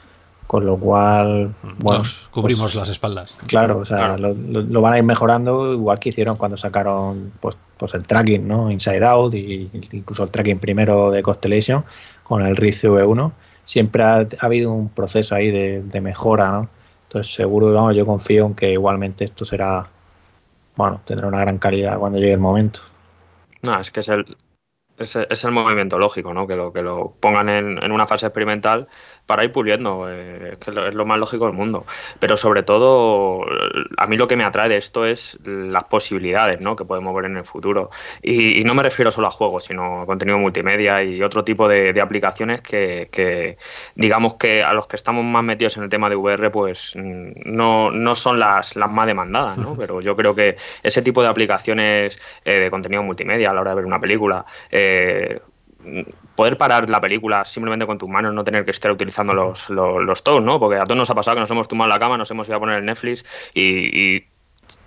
[SPEAKER 3] Con lo cual, bueno,
[SPEAKER 1] Nos cubrimos pues, las espaldas.
[SPEAKER 3] Claro, o sea, Lo, van a ir mejorando igual que hicieron cuando sacaron pues, pues el tracking, ¿no? Inside Out y incluso el tracking primero de Constellation con el RIS V1. Siempre ha, habido un proceso ahí de, de mejora, ¿no? Entonces seguro, vamos, yo confío en que igualmente esto será bueno, tendrá una gran calidad cuando llegue el momento.
[SPEAKER 2] No, es que es el, es, el movimiento lógico, ¿no? Que lo, que lo pongan en, una fase experimental para ir puliendo, eh, que es lo más lógico del mundo. Pero sobre todo, a mí lo que me atrae de esto es las posibilidades ¿no? que podemos ver en el futuro. Y, no me refiero solo a juegos, sino a contenido multimedia y otro tipo de, aplicaciones que, digamos que a los que estamos más metidos en el tema de VR, pues mm, no, no son las, las más demandadas, ¿no? Pero yo creo que ese tipo de aplicaciones eh, de contenido multimedia a la hora de ver una película, eh, poder parar la película simplemente con tus manos, no tener que estar utilizando los, los, los toes, ¿no? Porque a todos nos ha pasado que nos hemos tumbado en la cama, nos hemos ido a poner el Netflix y,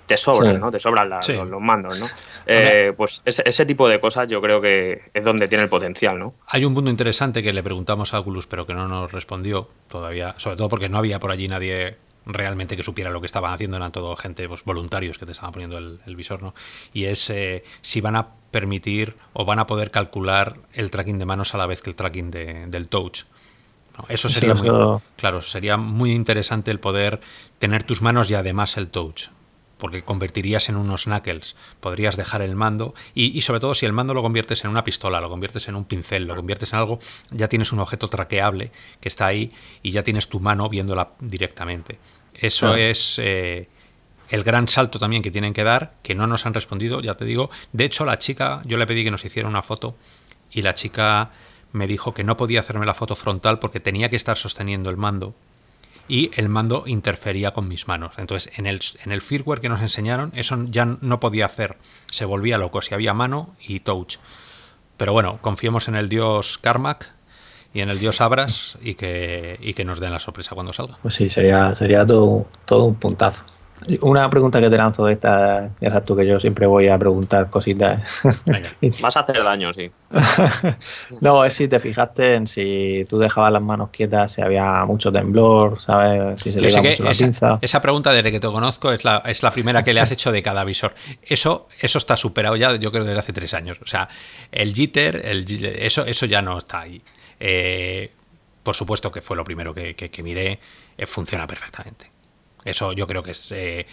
[SPEAKER 2] te sobran, ¿no? Te sobran los, mandos, ¿no? Eh, pues ese, tipo de cosas yo creo que es donde tiene el potencial, ¿no?
[SPEAKER 1] Hay un punto interesante que le preguntamos a Oculus, pero que no nos respondió todavía, sobre todo porque no había por allí nadie realmente que supiera lo que estaban haciendo, eran todo gente, pues, voluntarios que te estaban poniendo el, visor, ¿no? Y es eh, si van a permitir o van a poder calcular el tracking de manos a la vez que el tracking de, del touch. Eso sería muy, claro, sería muy interesante el poder tener tus manos y además el touch porque convertirías en unos knuckles, podrías dejar el mando y, sobre todo si el mando lo conviertes en una pistola, lo conviertes en un pincel, lo conviertes en algo, ya tienes un objeto traqueable que está ahí y ya tienes tu mano viéndola directamente. Eso es eh, el gran salto también que tienen que dar, que no nos han respondido, ya te digo. De hecho, la chica, yo le pedí que nos hiciera una foto y la chica me dijo que no podía hacerme la foto frontal porque tenía que estar sosteniendo el mando y el mando interfería con mis manos. Entonces, en el, en el firmware que nos enseñaron, eso ya no podía hacer. Se volvía loco si había mano y touch. Pero bueno, confiemos en el dios Carmack y en el dios Abras y que, y que nos den la sorpresa cuando salga.
[SPEAKER 3] Pues sí, sería, sería todo, todo un puntazo. Una pregunta que te lanzo de esta, ya tú que yo siempre voy a preguntar cositas.
[SPEAKER 2] Vas a hacer daño, sí.
[SPEAKER 3] no, es si te fijaste en si tú dejabas las manos quietas, si había mucho temblor, ¿sabes? Si se le iba mucho la
[SPEAKER 1] esa,
[SPEAKER 3] pinza.
[SPEAKER 1] Esa pregunta, desde que te conozco, es la, es la primera que le has hecho de cada visor. Eso, eso está superado ya, yo creo, desde hace tres años. O sea, el jitter, el, eso, eso ya no está ahí. Eh, por supuesto que fue lo primero que, que, miré, eh, funciona perfectamente. Eso yo creo que es, eh,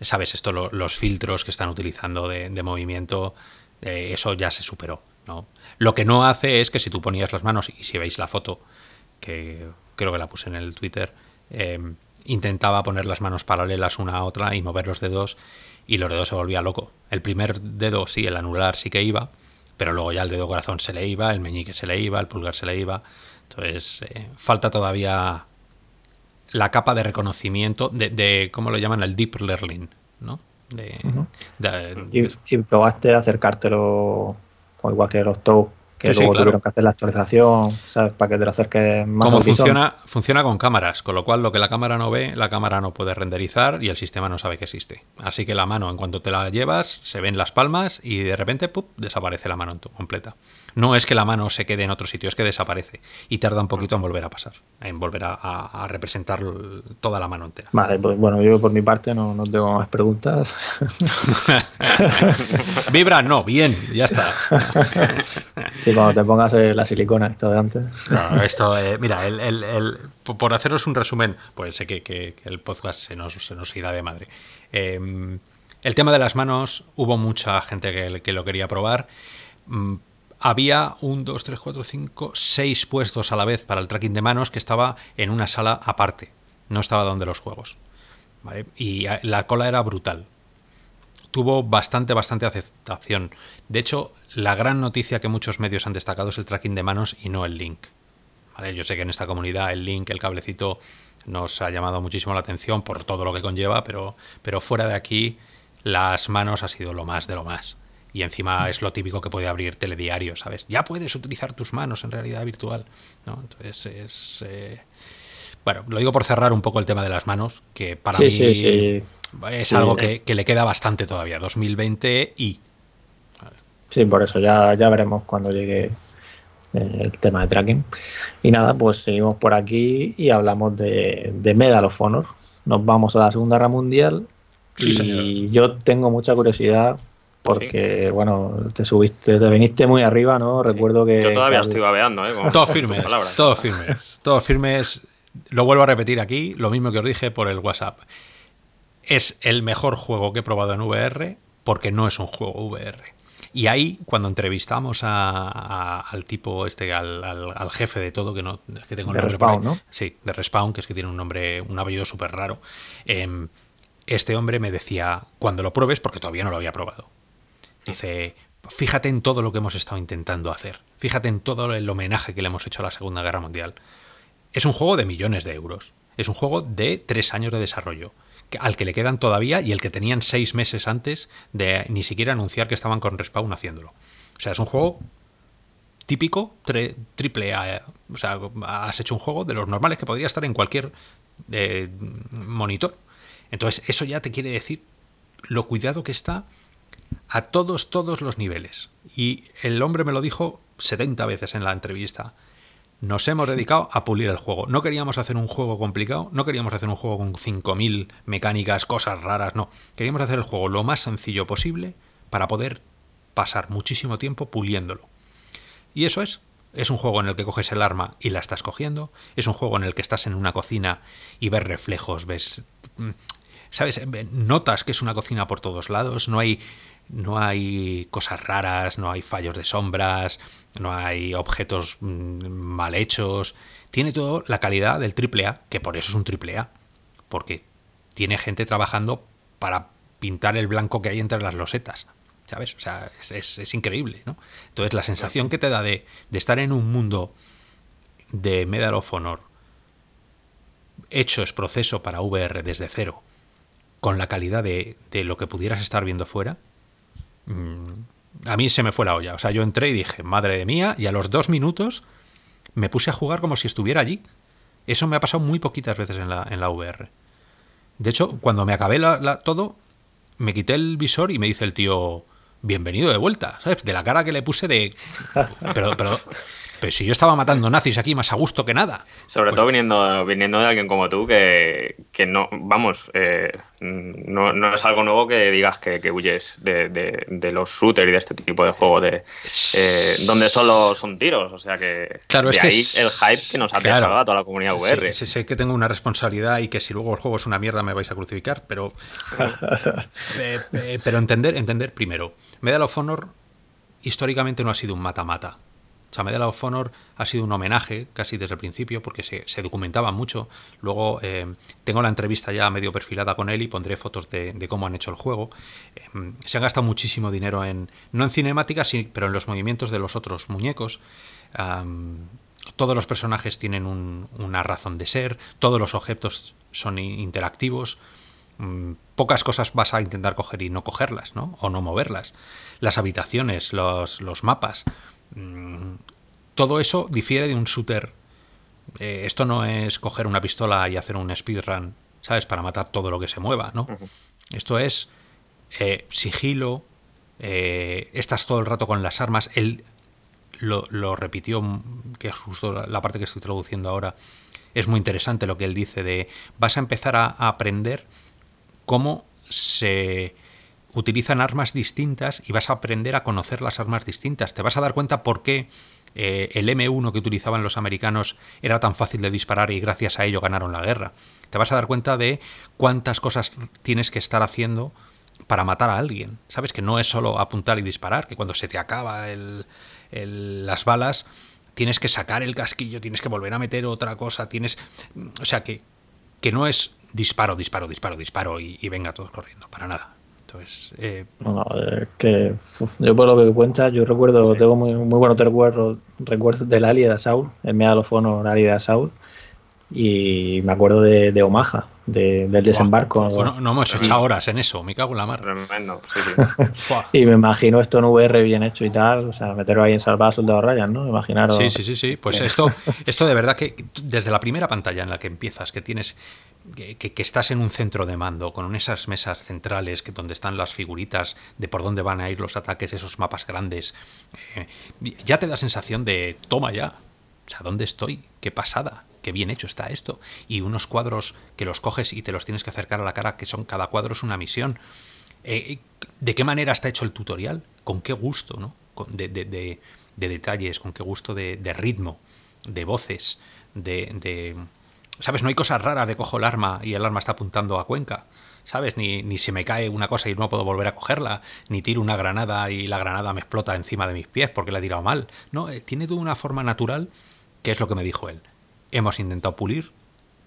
[SPEAKER 1] sabes, esto los filtros que están utilizando de, movimiento, eh, eso ya se superó. ¿no? Lo que no hace es que si tú ponías las manos, y si veis la foto, que creo que la puse en el Twitter, em, intentaba poner las manos paralelas una a otra y mover los dedos, y los dedos se volvía loco. El primer dedo, sí, el anular sí que iba, pero luego ya el dedo corazón se le iba, el meñique se le iba, el pulgar se le iba. Entonces, eh, falta todavía la capa de reconocimiento de, de, ¿cómo lo llaman? El deep learning, ¿no? De,
[SPEAKER 3] y, probaste acercártelo igual que los TOW que luego tuvieron que hacer la actualización, ¿sabes? Para que te lo acerques más
[SPEAKER 1] Como funciona, funciona con cámaras, con lo cual lo que la cámara no ve, la cámara no puede renderizar y el sistema no sabe que existe. Así que la mano, en cuanto te la llevas, se ven las palmas y de repente ¡pup! desaparece la mano completa. No es que la mano se quede en otro sitio, es que desaparece y tarda un poquito en volver a pasar, en volver a, representar toda la mano entera.
[SPEAKER 3] Vale, pues bueno, yo por mi parte no, no tengo más preguntas.
[SPEAKER 1] Vibra, no, bien, ya está.
[SPEAKER 3] Sí, cuando te pongas eh, la silicona, esto de antes.
[SPEAKER 1] esto, eh, mira, el, por haceros un resumen, pues sé que, el podcast se nos, se nos, irá de madre. Em, el tema de las manos, hubo mucha gente que, lo quería probar. Había un, dos, tres, cuatro, cinco, seis puestos a la vez para el tracking de manos que estaba en una sala aparte. No estaba donde los juegos. Y la cola era brutal tuvo bastante, bastante aceptación. De hecho, la gran noticia que muchos medios han destacado es el tracking de manos y no el link. Yo sé que en esta comunidad el link, el cablecito, nos ha llamado muchísimo la atención por todo lo que conlleva, pero, pero fuera de aquí, las manos ha sido lo más de lo más. Y encima es lo típico que puede abrir telediario, ¿sabes? Ya puedes utilizar tus manos en realidad virtual. ¿no? Entonces es... Eh, bueno, lo digo por cerrar un poco el tema de las manos, que para mí es algo que, le queda bastante todavía, 2020 y...
[SPEAKER 3] Sí, por eso ya, ya veremos cuando llegue eh, el tema de tracking. Y nada, pues seguimos por aquí y hablamos de, Medal of Honor. Nos vamos a la Segunda Guerra Mundial y yo tengo mucha curiosidad porque, bueno, te subiste, te viniste muy arriba, ¿no? Recuerdo que...
[SPEAKER 2] Yo todavía estoy babeando, ¿eh?
[SPEAKER 1] todos firmes, todos firmes, todos firmes. Lo vuelvo a repetir aquí, lo mismo que os dije por el WhatsApp es el mejor juego que he probado en VR porque no es un juego VR. Y ahí, cuando entrevistamos al tipo, este, al, jefe de todo, que no que tengo
[SPEAKER 3] el nombre Respawn, ¿no?
[SPEAKER 1] Sí, de Respawn, que es que tiene un nombre, un apellido súper raro. Em, este hombre me decía, cuando lo pruebes, porque todavía no lo había probado, dice, fíjate en todo lo que hemos estado intentando hacer, fíjate en todo el homenaje que le hemos hecho a la Segunda Guerra Mundial. Es un juego de millones de euros, es un juego de tres años de desarrollo, al que le quedan todavía y el que tenían seis meses antes de ni siquiera anunciar que estaban con Respawn haciéndolo. O sea, es un juego típico, triple A. O sea, has hecho un juego de los normales que podría estar en cualquier eh, monitor. Entonces, eso ya te quiere decir lo cuidado que está a todos, todos los niveles. Y el hombre me lo dijo 70 veces en la entrevista. Nos hemos dedicado a pulir el juego. No queríamos hacer un juego complicado, no queríamos hacer un juego con 5.000 mecánicas, cosas raras, no. Queríamos hacer el juego lo más sencillo posible para poder pasar muchísimo tiempo puliéndolo. Y eso es. Es un juego en el que coges el arma y la estás cogiendo. Es un juego en el que estás en una cocina y ves reflejos, ves mm, ¿sabes? Notas que es una cocina por todos lados, no hay, no hay cosas raras, no hay fallos de sombras, no hay objetos mm, mal hechos. Tiene todo la calidad del AAA, que por eso es un AAA, porque tiene gente trabajando para pintar el blanco que hay entre las losetas. ¿Sabes? O sea, es, increíble, ¿no? Entonces, la sensación que te da de, de estar en un mundo de Medal of Honor hecho es proceso para VR desde cero, con la calidad de, lo que pudieras estar viendo fuera, a mí se me fue la olla. O sea, yo entré y dije, madre mía, y a los dos minutos me puse a jugar como si estuviera allí. Eso me ha pasado muy poquitas veces en la, en la VR. De hecho, cuando me acabé la, todo, me quité el visor y me dice el tío, bienvenido de vuelta, ¿sabes? De la cara que le puse de... Pero, pero, pero si yo estaba matando nazis aquí más a gusto que nada.
[SPEAKER 2] Sobre pues todo viniendo, viniendo de alguien como tú que, no, vamos, eh, no, es algo nuevo que digas que, huyes de, los shooters y de este tipo de juegos de, eh, donde solo son tiros. O sea que
[SPEAKER 1] claro, es
[SPEAKER 2] ahí el hype que nos ha claro, a toda la comunidad VR.
[SPEAKER 1] Sí, sé que tengo una responsabilidad y que si luego el juego es una mierda me vais a crucificar, pero, eh, pero entender, entender primero. Medal of Honor históricamente no ha sido un mata-mata o sea, of Honor ha sido un homenaje casi desde el principio porque se, documentaba mucho. Luego eh, tengo la entrevista ya medio perfilada con él y pondré fotos de, cómo han hecho el juego. Eh, se ha gastado muchísimo dinero en, no en cinemáticas, pero en los movimientos de los otros muñecos. todos los personajes tienen una razón de ser, todos los objetos son interactivos. Mm, pocas cosas vas a intentar coger y no cogerlas, ¿no? O no moverlas. Las habitaciones, los, los mapas. Mm, todo eso difiere de un shooter. Eh, esto no es coger una pistola y hacer un speedrun, ¿sabes? Para matar todo lo que se mueva, ¿no? Esto es eh, sigilo, eh, estás todo el rato con las armas. Él lo, repitió, que es justo la parte que estoy traduciendo ahora. Es muy interesante lo que él dice de vas a empezar a aprender cómo se utilizan armas distintas y vas a aprender a conocer las armas distintas. Te vas a dar cuenta por qué eh, el M1 que utilizaban los americanos era tan fácil de disparar y gracias a ello ganaron la guerra. Te vas a dar cuenta de cuántas cosas tienes que estar haciendo para matar a alguien. Sabes que no es solo apuntar y disparar, que cuando se te acaba las balas tienes que sacar el casquillo, tienes que volver a meter otra cosa, tienes... O sea que, que no es disparo, disparo, disparo, disparo y, y venga todos corriendo, para nada. Entonces, eh...
[SPEAKER 3] que yo por lo que cuentas, yo recuerdo, tengo muy, muy buenos recuerdos, recuerdos del Ali de Saul, el Medal of Honor Ali de Saul, y me acuerdo de, de Omaha, del desembarco.
[SPEAKER 1] Bueno, no hemos echado horas en eso, me cago en la mar.
[SPEAKER 2] Tremendo,
[SPEAKER 3] y me imagino esto en VR bien hecho y tal, o sea, meterlo ahí en salvar a Ryan, ¿no? Imaginaros.
[SPEAKER 1] Sí, sí, sí, sí. Pues esto, esto de verdad que desde la primera pantalla en la que empiezas, que tienes que, estás en un centro de mando con esas mesas centrales que donde están las figuritas de por dónde van a ir los ataques, esos mapas grandes, eh, ya te da sensación de toma ya. O sea, ¿dónde estoy? ¿Qué pasada? Qué bien hecho está esto. Y unos cuadros que los coges y te los tienes que acercar a la cara, que son cada cuadro es una misión. Eh, ¿De qué manera está hecho el tutorial? ¿Con qué gusto? ¿no? De, detalles, con qué gusto de, ritmo, de voces, de, ¿Sabes? No hay cosas raras de cojo el arma y el arma está apuntando a Cuenca. ¿sabes? Ni, ni se me cae una cosa y no puedo volver a cogerla, ni tiro una granada y la granada me explota encima de mis pies porque la he tirado mal. No, eh, tiene de una forma natural, que es lo que me dijo él. Hemos intentado pulir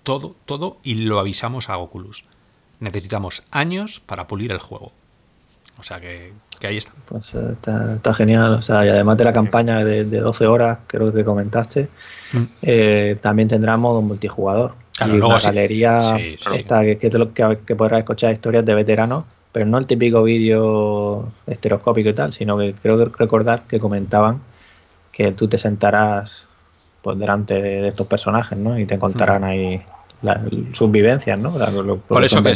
[SPEAKER 1] todo, todo y lo avisamos a Oculus. Necesitamos años para pulir el juego. O sea que, ahí está.
[SPEAKER 3] Pues eh, está, genial. O sea, y además de la campaña de, 12 horas, creo que comentaste, mm. eh, también tendrá modo multijugador. y la galería esta que, que, que, podrás escuchar historias de veteranos, pero no el típico vídeo estereoscópico y tal, sino que creo que recordar que comentaban que tú te sentarás pues delante de, estos personajes, ¿no? Y te contarán mm. ahí sus vivencias, ¿no?
[SPEAKER 1] Por eso que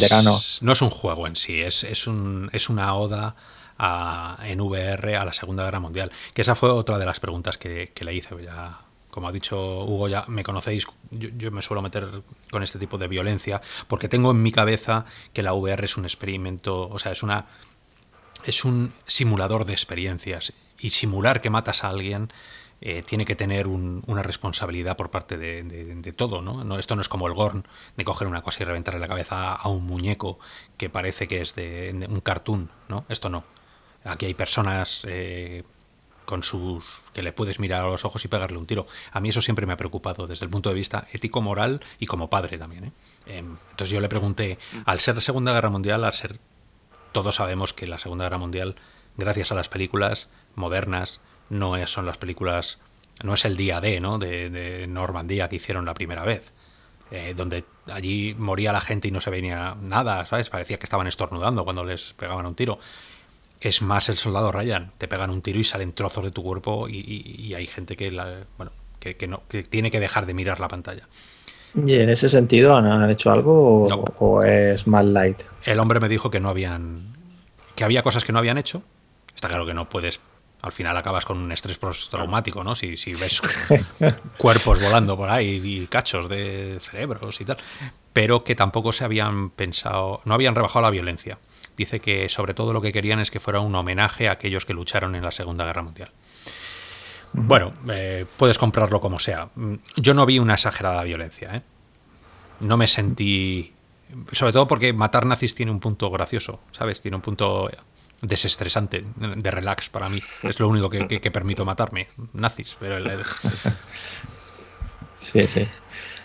[SPEAKER 1] no es un juego en sí, es, es, un, es una oda en VR a la Segunda Guerra Mundial. Que esa fue otra de las preguntas que, le hice. Ya, como ha dicho Hugo, ya me conocéis, yo, me suelo meter con este tipo de violencia porque tengo en mi cabeza que la VR es un experimento, o sea, es una es un simulador de experiencias y simular que matas a alguien eh, tiene que tener una responsabilidad por parte de, todo, ¿no? Esto no es como el Gorn, de coger una cosa y reventarle la cabeza a un muñeco que parece que es de, un cartoon, ¿no? Esto no. Aquí hay personas eh, con sus que le puedes mirar a los ojos y pegarle un tiro. A mí eso siempre me ha preocupado desde el punto de vista ético, moral y como padre también. ¿eh? Em, entonces yo le pregunté, al ser la Segunda Guerra Mundial, al ser todos sabemos que la Segunda Guerra Mundial, gracias a las películas modernas, no son las películas, no es el día D, ¿no? De, Normandía que hicieron la primera vez, eh, donde allí moría la gente y no se veía nada, ¿sabes? Parecía que estaban estornudando cuando les pegaban un tiro. Es más el soldado Ryan, te pegan un tiro y salen trozos de tu cuerpo y, hay gente que, bueno, que, no, que tiene que dejar de mirar la pantalla.
[SPEAKER 3] ¿Y en ese sentido han hecho algo o, es más light?
[SPEAKER 1] El hombre me dijo que no habían. que había cosas que no habían hecho. Está claro que no puedes al final acabas con un estrés postraumático, ¿no? Si, si ves cuerpos volando por ahí y cachos de cerebros y tal. Pero que tampoco se habían pensado, no habían rebajado la violencia. Dice que sobre todo lo que querían es que fuera un homenaje a aquellos que lucharon en la Segunda Guerra Mundial. Bueno, eh, puedes comprarlo como sea. Yo no vi una exagerada violencia, ¿eh? No me sentí... Sobre todo porque matar nazis tiene un punto gracioso, ¿sabes? Tiene un punto desestresante, de relax para mí. Es lo único que, permito matarme, nazis, pero...
[SPEAKER 3] Sí, sí.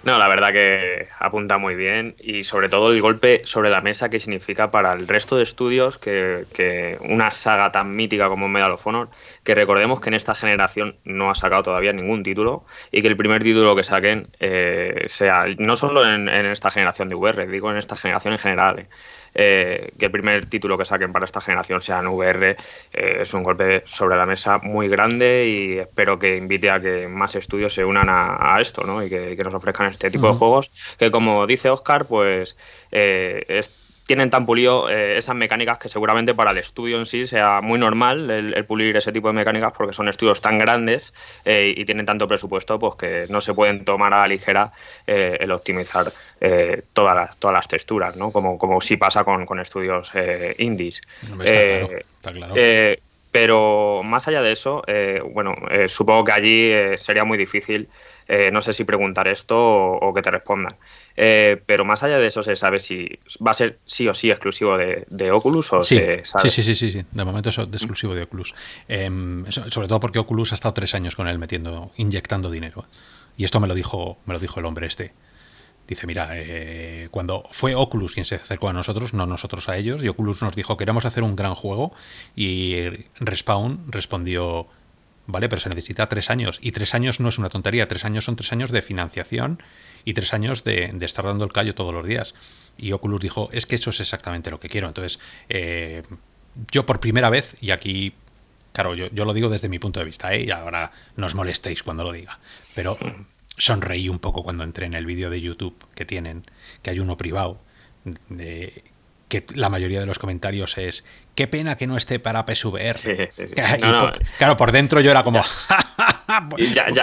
[SPEAKER 2] No, la verdad que apunta muy bien y sobre todo el golpe sobre la mesa que significa para el resto de estudios que, una saga tan mítica como Medal of Honor, que recordemos que en esta generación no ha sacado todavía ningún título y que el primer título que saquen eh, sea, no solo en, en, esta generación de VR, digo en esta generación en general, eh, eh, que el primer título que saquen para esta generación sea en VR eh, es un golpe sobre la mesa muy grande y espero que invite a que más estudios se unan a, esto ¿no? y que, nos ofrezcan este tipo de juegos que como dice Oscar pues eh, es tienen tan pulido eh, esas mecánicas que seguramente para el estudio en sí sea muy normal el, pulir ese tipo de mecánicas porque son estudios tan grandes eh, y tienen tanto presupuesto pues que no se pueden tomar a la ligera eh, el optimizar todas, las, todas las texturas, ¿no? Como, como sí pasa con, con estudios indies.
[SPEAKER 1] está claro,
[SPEAKER 2] pero más allá de eso, bueno, supongo que allí sería muy difícil, no sé si preguntar esto o que te respondan. Eh, pero más allá de eso, ¿se sabe si va a ser sí o sí exclusivo de, Oculus? O
[SPEAKER 1] sí.
[SPEAKER 2] Se
[SPEAKER 1] sí, sí, sí, sí, de momento es exclusivo de Oculus. Em, sobre todo porque Oculus ha estado tres años con él metiendo, inyectando dinero. Y esto me lo dijo, me lo dijo el hombre este. Dice, mira, eh, cuando fue Oculus quien se acercó a nosotros, no nosotros a ellos, y Oculus nos dijo, queremos hacer un gran juego, y Respawn respondió, vale, pero se necesita tres años, y tres años no es una tontería, tres años son tres años de financiación y tres años de, estar dando el callo todos los días. Y Oculus dijo, es que eso es exactamente lo que quiero. Entonces, eh, yo por primera vez, y aquí, claro, yo, yo, lo digo desde mi punto de vista, ¿eh? y ahora no os molestéis cuando lo diga, pero sonreí un poco cuando entré en el vídeo de YouTube que tienen, que hay uno privado, de, que la mayoría de los comentarios es qué pena que no esté para PSVR. claro, por dentro yo era como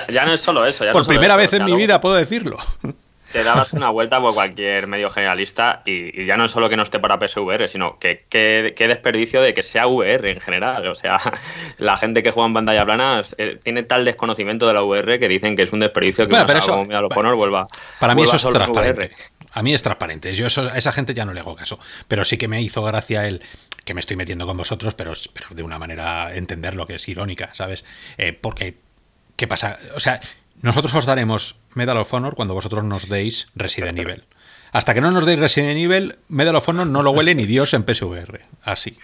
[SPEAKER 2] ya, no es solo eso.
[SPEAKER 1] por primera vez en mi vida puedo decirlo.
[SPEAKER 2] Te dabas una vuelta por cualquier medio generalista y, ya no es solo que no esté para PSVR, sino que qué desperdicio de que sea VR en general. O sea, la gente que juega en pantalla plana eh, tiene tal desconocimiento de la VR que dicen que es un desperdicio que
[SPEAKER 1] bueno, pero eso, vuelva. Para mí eso es transparente. A mí es transparente. Yo a esa gente ya no le hago caso. Pero sí que me hizo gracia el que me estoy metiendo con vosotros, pero, pero de una manera entender lo que es irónica, ¿sabes? Eh, porque, ¿qué pasa? O sea, nosotros os daremos Medal of Honor cuando vosotros nos deis Resident Evil. Hasta que no nos deis Resident Evil, Medal of Honor no lo huele ni Dios en PSVR. Así.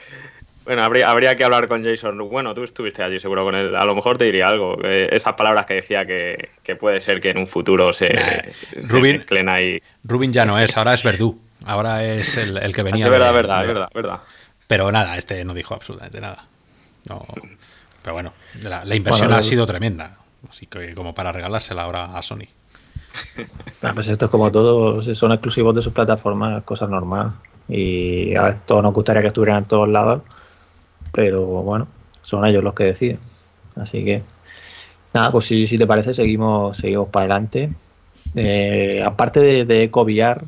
[SPEAKER 2] Bueno, habría, habría que hablar con Jason. Bueno, tú estuviste allí seguro con él. A lo mejor te diría algo. Eh, esas palabras que decía que, puede ser que en un futuro se,
[SPEAKER 1] Rubin, ahí. Rubin ya no es, ahora es Verdú. Ahora es el, que venía.
[SPEAKER 2] Es verdad, verdad, verdad, verdad.
[SPEAKER 1] Pero nada, este no dijo absolutamente nada. No, pero bueno, la, inversión ha sido tremenda. Así que como para regalársela ahora a Sony.
[SPEAKER 3] Ah, pues esto es como todo, son exclusivos de sus plataformas, cosas normal. Y a ver, todos nos gustaría que estuvieran en todos lados pero bueno, son ellos los que deciden. Así que, nada, pues si, si te parece, seguimos, seguimos para adelante. Eh, aparte de, de EcoVR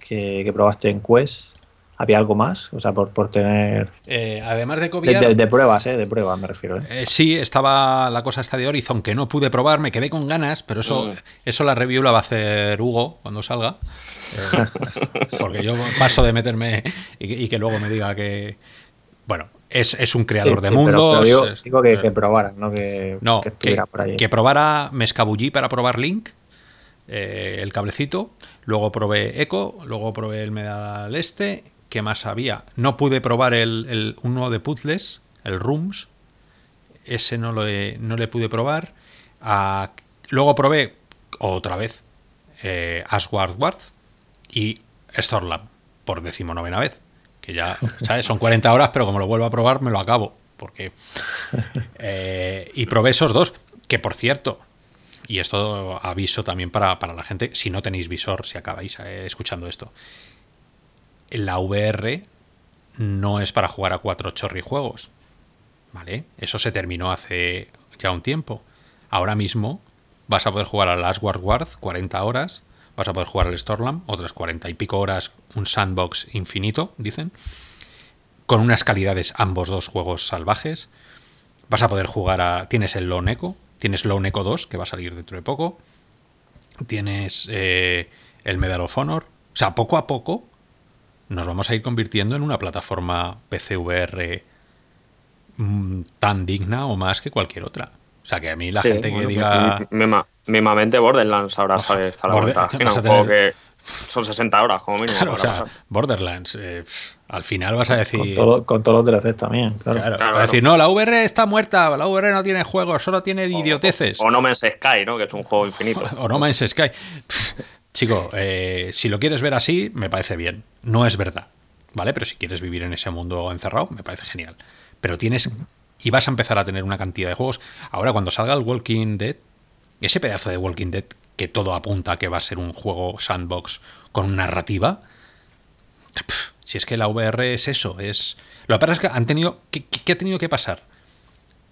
[SPEAKER 3] que, probaste en Quest, ¿había algo más? O sea, por, por tener.
[SPEAKER 1] Eh, además de
[SPEAKER 3] EcoVR. De, pruebas, ¿eh? De pruebas, me refiero. ¿eh?
[SPEAKER 1] ¿eh? sí, estaba la cosa esta de Horizon que no pude probar, me quedé con ganas, pero eso, mm. eso la review la va a hacer Hugo cuando salga. porque yo paso de meterme y que luego me diga que. Bueno, es, un creador de mundos.
[SPEAKER 3] digo, que, que, probaran, no que,
[SPEAKER 1] no, que, por ahí. que probara, me escabullí para probar Link, eh, el cablecito, luego probé Echo, luego probé el Medal Este, ¿qué más había? No pude probar el, el uno de puzzles, el Rooms, ese no, lo no le pude probar. Ah, luego probé otra vez eh, Asgard Ward y Stormland por decimonovena vez que ya, ¿sabes? Son 40 horas, pero como lo vuelvo a probar, me lo acabo. Porque. Eh, y probé esos dos, que por cierto, y esto aviso también para, la gente, si no tenéis visor, si acabáis eh, escuchando esto, la VR no es para jugar a cuatro chorrijuegos, ¿vale? Eso se terminó hace ya un tiempo. Ahora mismo vas a poder jugar a Last Guard Guard 40 horas vas a poder jugar al Stormland, otras 40 y pico horas, un sandbox infinito, dicen, con unas calidades ambos dos juegos salvajes. Vas a poder jugar a... Tienes el Lone Echo, tienes Lone Echo 2, que va a salir dentro de poco. Tienes eh, el Medal of Honor. O sea, poco a poco nos vamos a ir convirtiendo en una plataforma PCVR mm, tan digna o más que cualquier otra. O sea, que a mí la gente que pues diga...
[SPEAKER 2] Mismamente Borderlands ahora sale esta la vuelta. un juego que son 60 horas como mínimo.
[SPEAKER 1] o sea, Borderlands, eh, al final vas a decir.
[SPEAKER 3] Con, todos los DLCs también, claro.
[SPEAKER 1] claro, vas a decir, no, la VR está muerta, la VR no tiene juegos, solo tiene idioteces.
[SPEAKER 2] O, No Man's Sky, ¿no? Que es un juego infinito.
[SPEAKER 1] o No Man's Sky. chico, eh, si lo quieres ver así, me parece bien. No es verdad, ¿vale? Pero si quieres vivir en ese mundo encerrado, me parece genial. Pero tienes. Y vas a empezar a tener una cantidad de juegos. Ahora, cuando salga el Walking Dead, ese pedazo de Walking Dead que todo apunta a que va a ser un juego sandbox con narrativa. si es que la VR es eso, es. Lo que pasa es que han tenido. ¿Qué, ha tenido que pasar?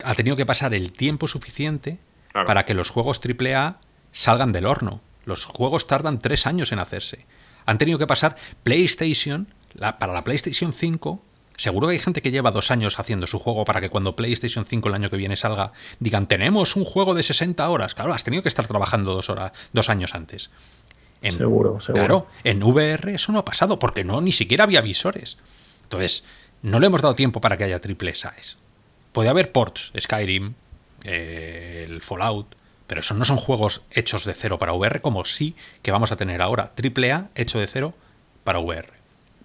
[SPEAKER 1] Ha tenido que pasar el tiempo suficiente para que los juegos AAA salgan del horno. Los juegos tardan tres años en hacerse. Han tenido que pasar PlayStation, para la PlayStation 5, Seguro que hay gente que lleva dos años haciendo su juego para que cuando PlayStation 5 el año que viene salga, digan, tenemos un juego de 60 horas. Claro, has tenido que estar trabajando dos, horas, dos años antes.
[SPEAKER 3] seguro, seguro.
[SPEAKER 1] Claro, en VR eso no ha pasado porque no, ni siquiera había visores. Entonces, no le hemos dado tiempo para que haya triple SAES. Puede haber ports, Skyrim, eh, el Fallout, pero eso no son juegos hechos de cero para VR, como sí que vamos a tener ahora triple A hecho de cero para VR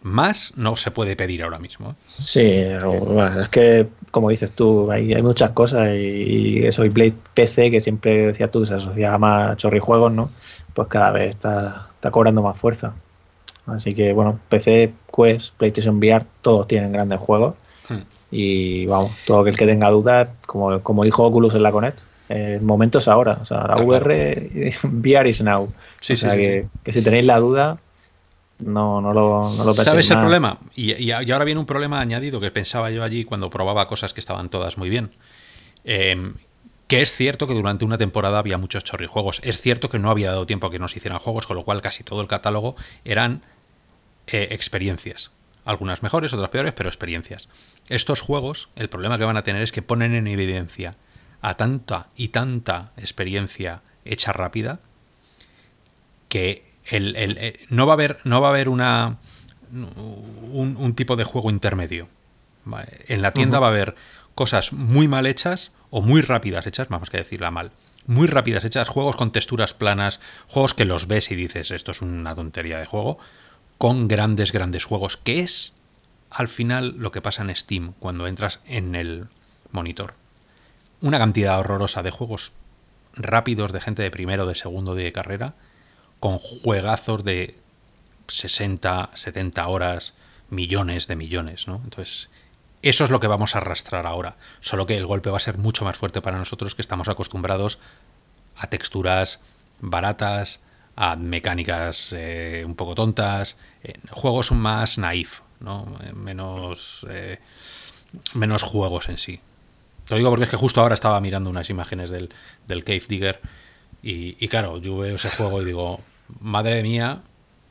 [SPEAKER 1] más no se puede pedir ahora mismo. ¿eh?
[SPEAKER 3] Sí, es que, como dices tú, hay, hay muchas cosas y, eso, y Play PC, que siempre decías tú, se asociaba más a chorrijuegos, ¿no? Pues cada vez está, está cobrando más fuerza. Así que, bueno, PC, Quest, PlayStation VR, todos tienen grandes juegos. Hmm. Y vamos, todo aquel que tenga dudas, como, como dijo Oculus en la Connect, el momento es ahora. O sea, la VR, VR is now. Sí, o sea, que, que si tenéis la duda, no, no lo, no
[SPEAKER 1] ¿Sabes el problema? Y, ahora viene un problema añadido que pensaba yo allí cuando probaba cosas que estaban todas muy bien. Em, que es cierto que durante una temporada había muchos chorrijuegos. Es cierto que no había dado tiempo a que nos hicieran juegos, con lo cual casi todo el catálogo eran eh, experiencias. Algunas mejores, otras peores, pero experiencias. Estos juegos, el problema que van a tener es que ponen en evidencia a tanta y tanta experiencia hecha rápida que no va a haber, no va a haber una, un, tipo de juego intermedio. En la tienda va a haber cosas muy mal hechas o muy rápidas hechas, vamos que decirla mal. Muy rápidas hechas, juegos con texturas planas, juegos que los ves y dices, esto es una tontería de juego, con grandes, grandes juegos, que es al final lo que pasa en Steam cuando entras en el monitor. Una cantidad horrorosa de juegos rápidos de gente de primero, de segundo, de carrera, con juegazos de 60, 70 horas, millones de millones, ¿no? Entonces, eso es lo que vamos a arrastrar ahora, solo que el golpe va a ser mucho más fuerte para nosotros que estamos acostumbrados a texturas baratas, a mecánicas eh, un poco tontas, eh, juegos más naif, ¿no? Eh, menos, menos juegos en sí. Te lo digo porque es que justo ahora estaba mirando unas imágenes del, del Cave Digger y, y, claro, yo veo ese juego y digo, madre mía,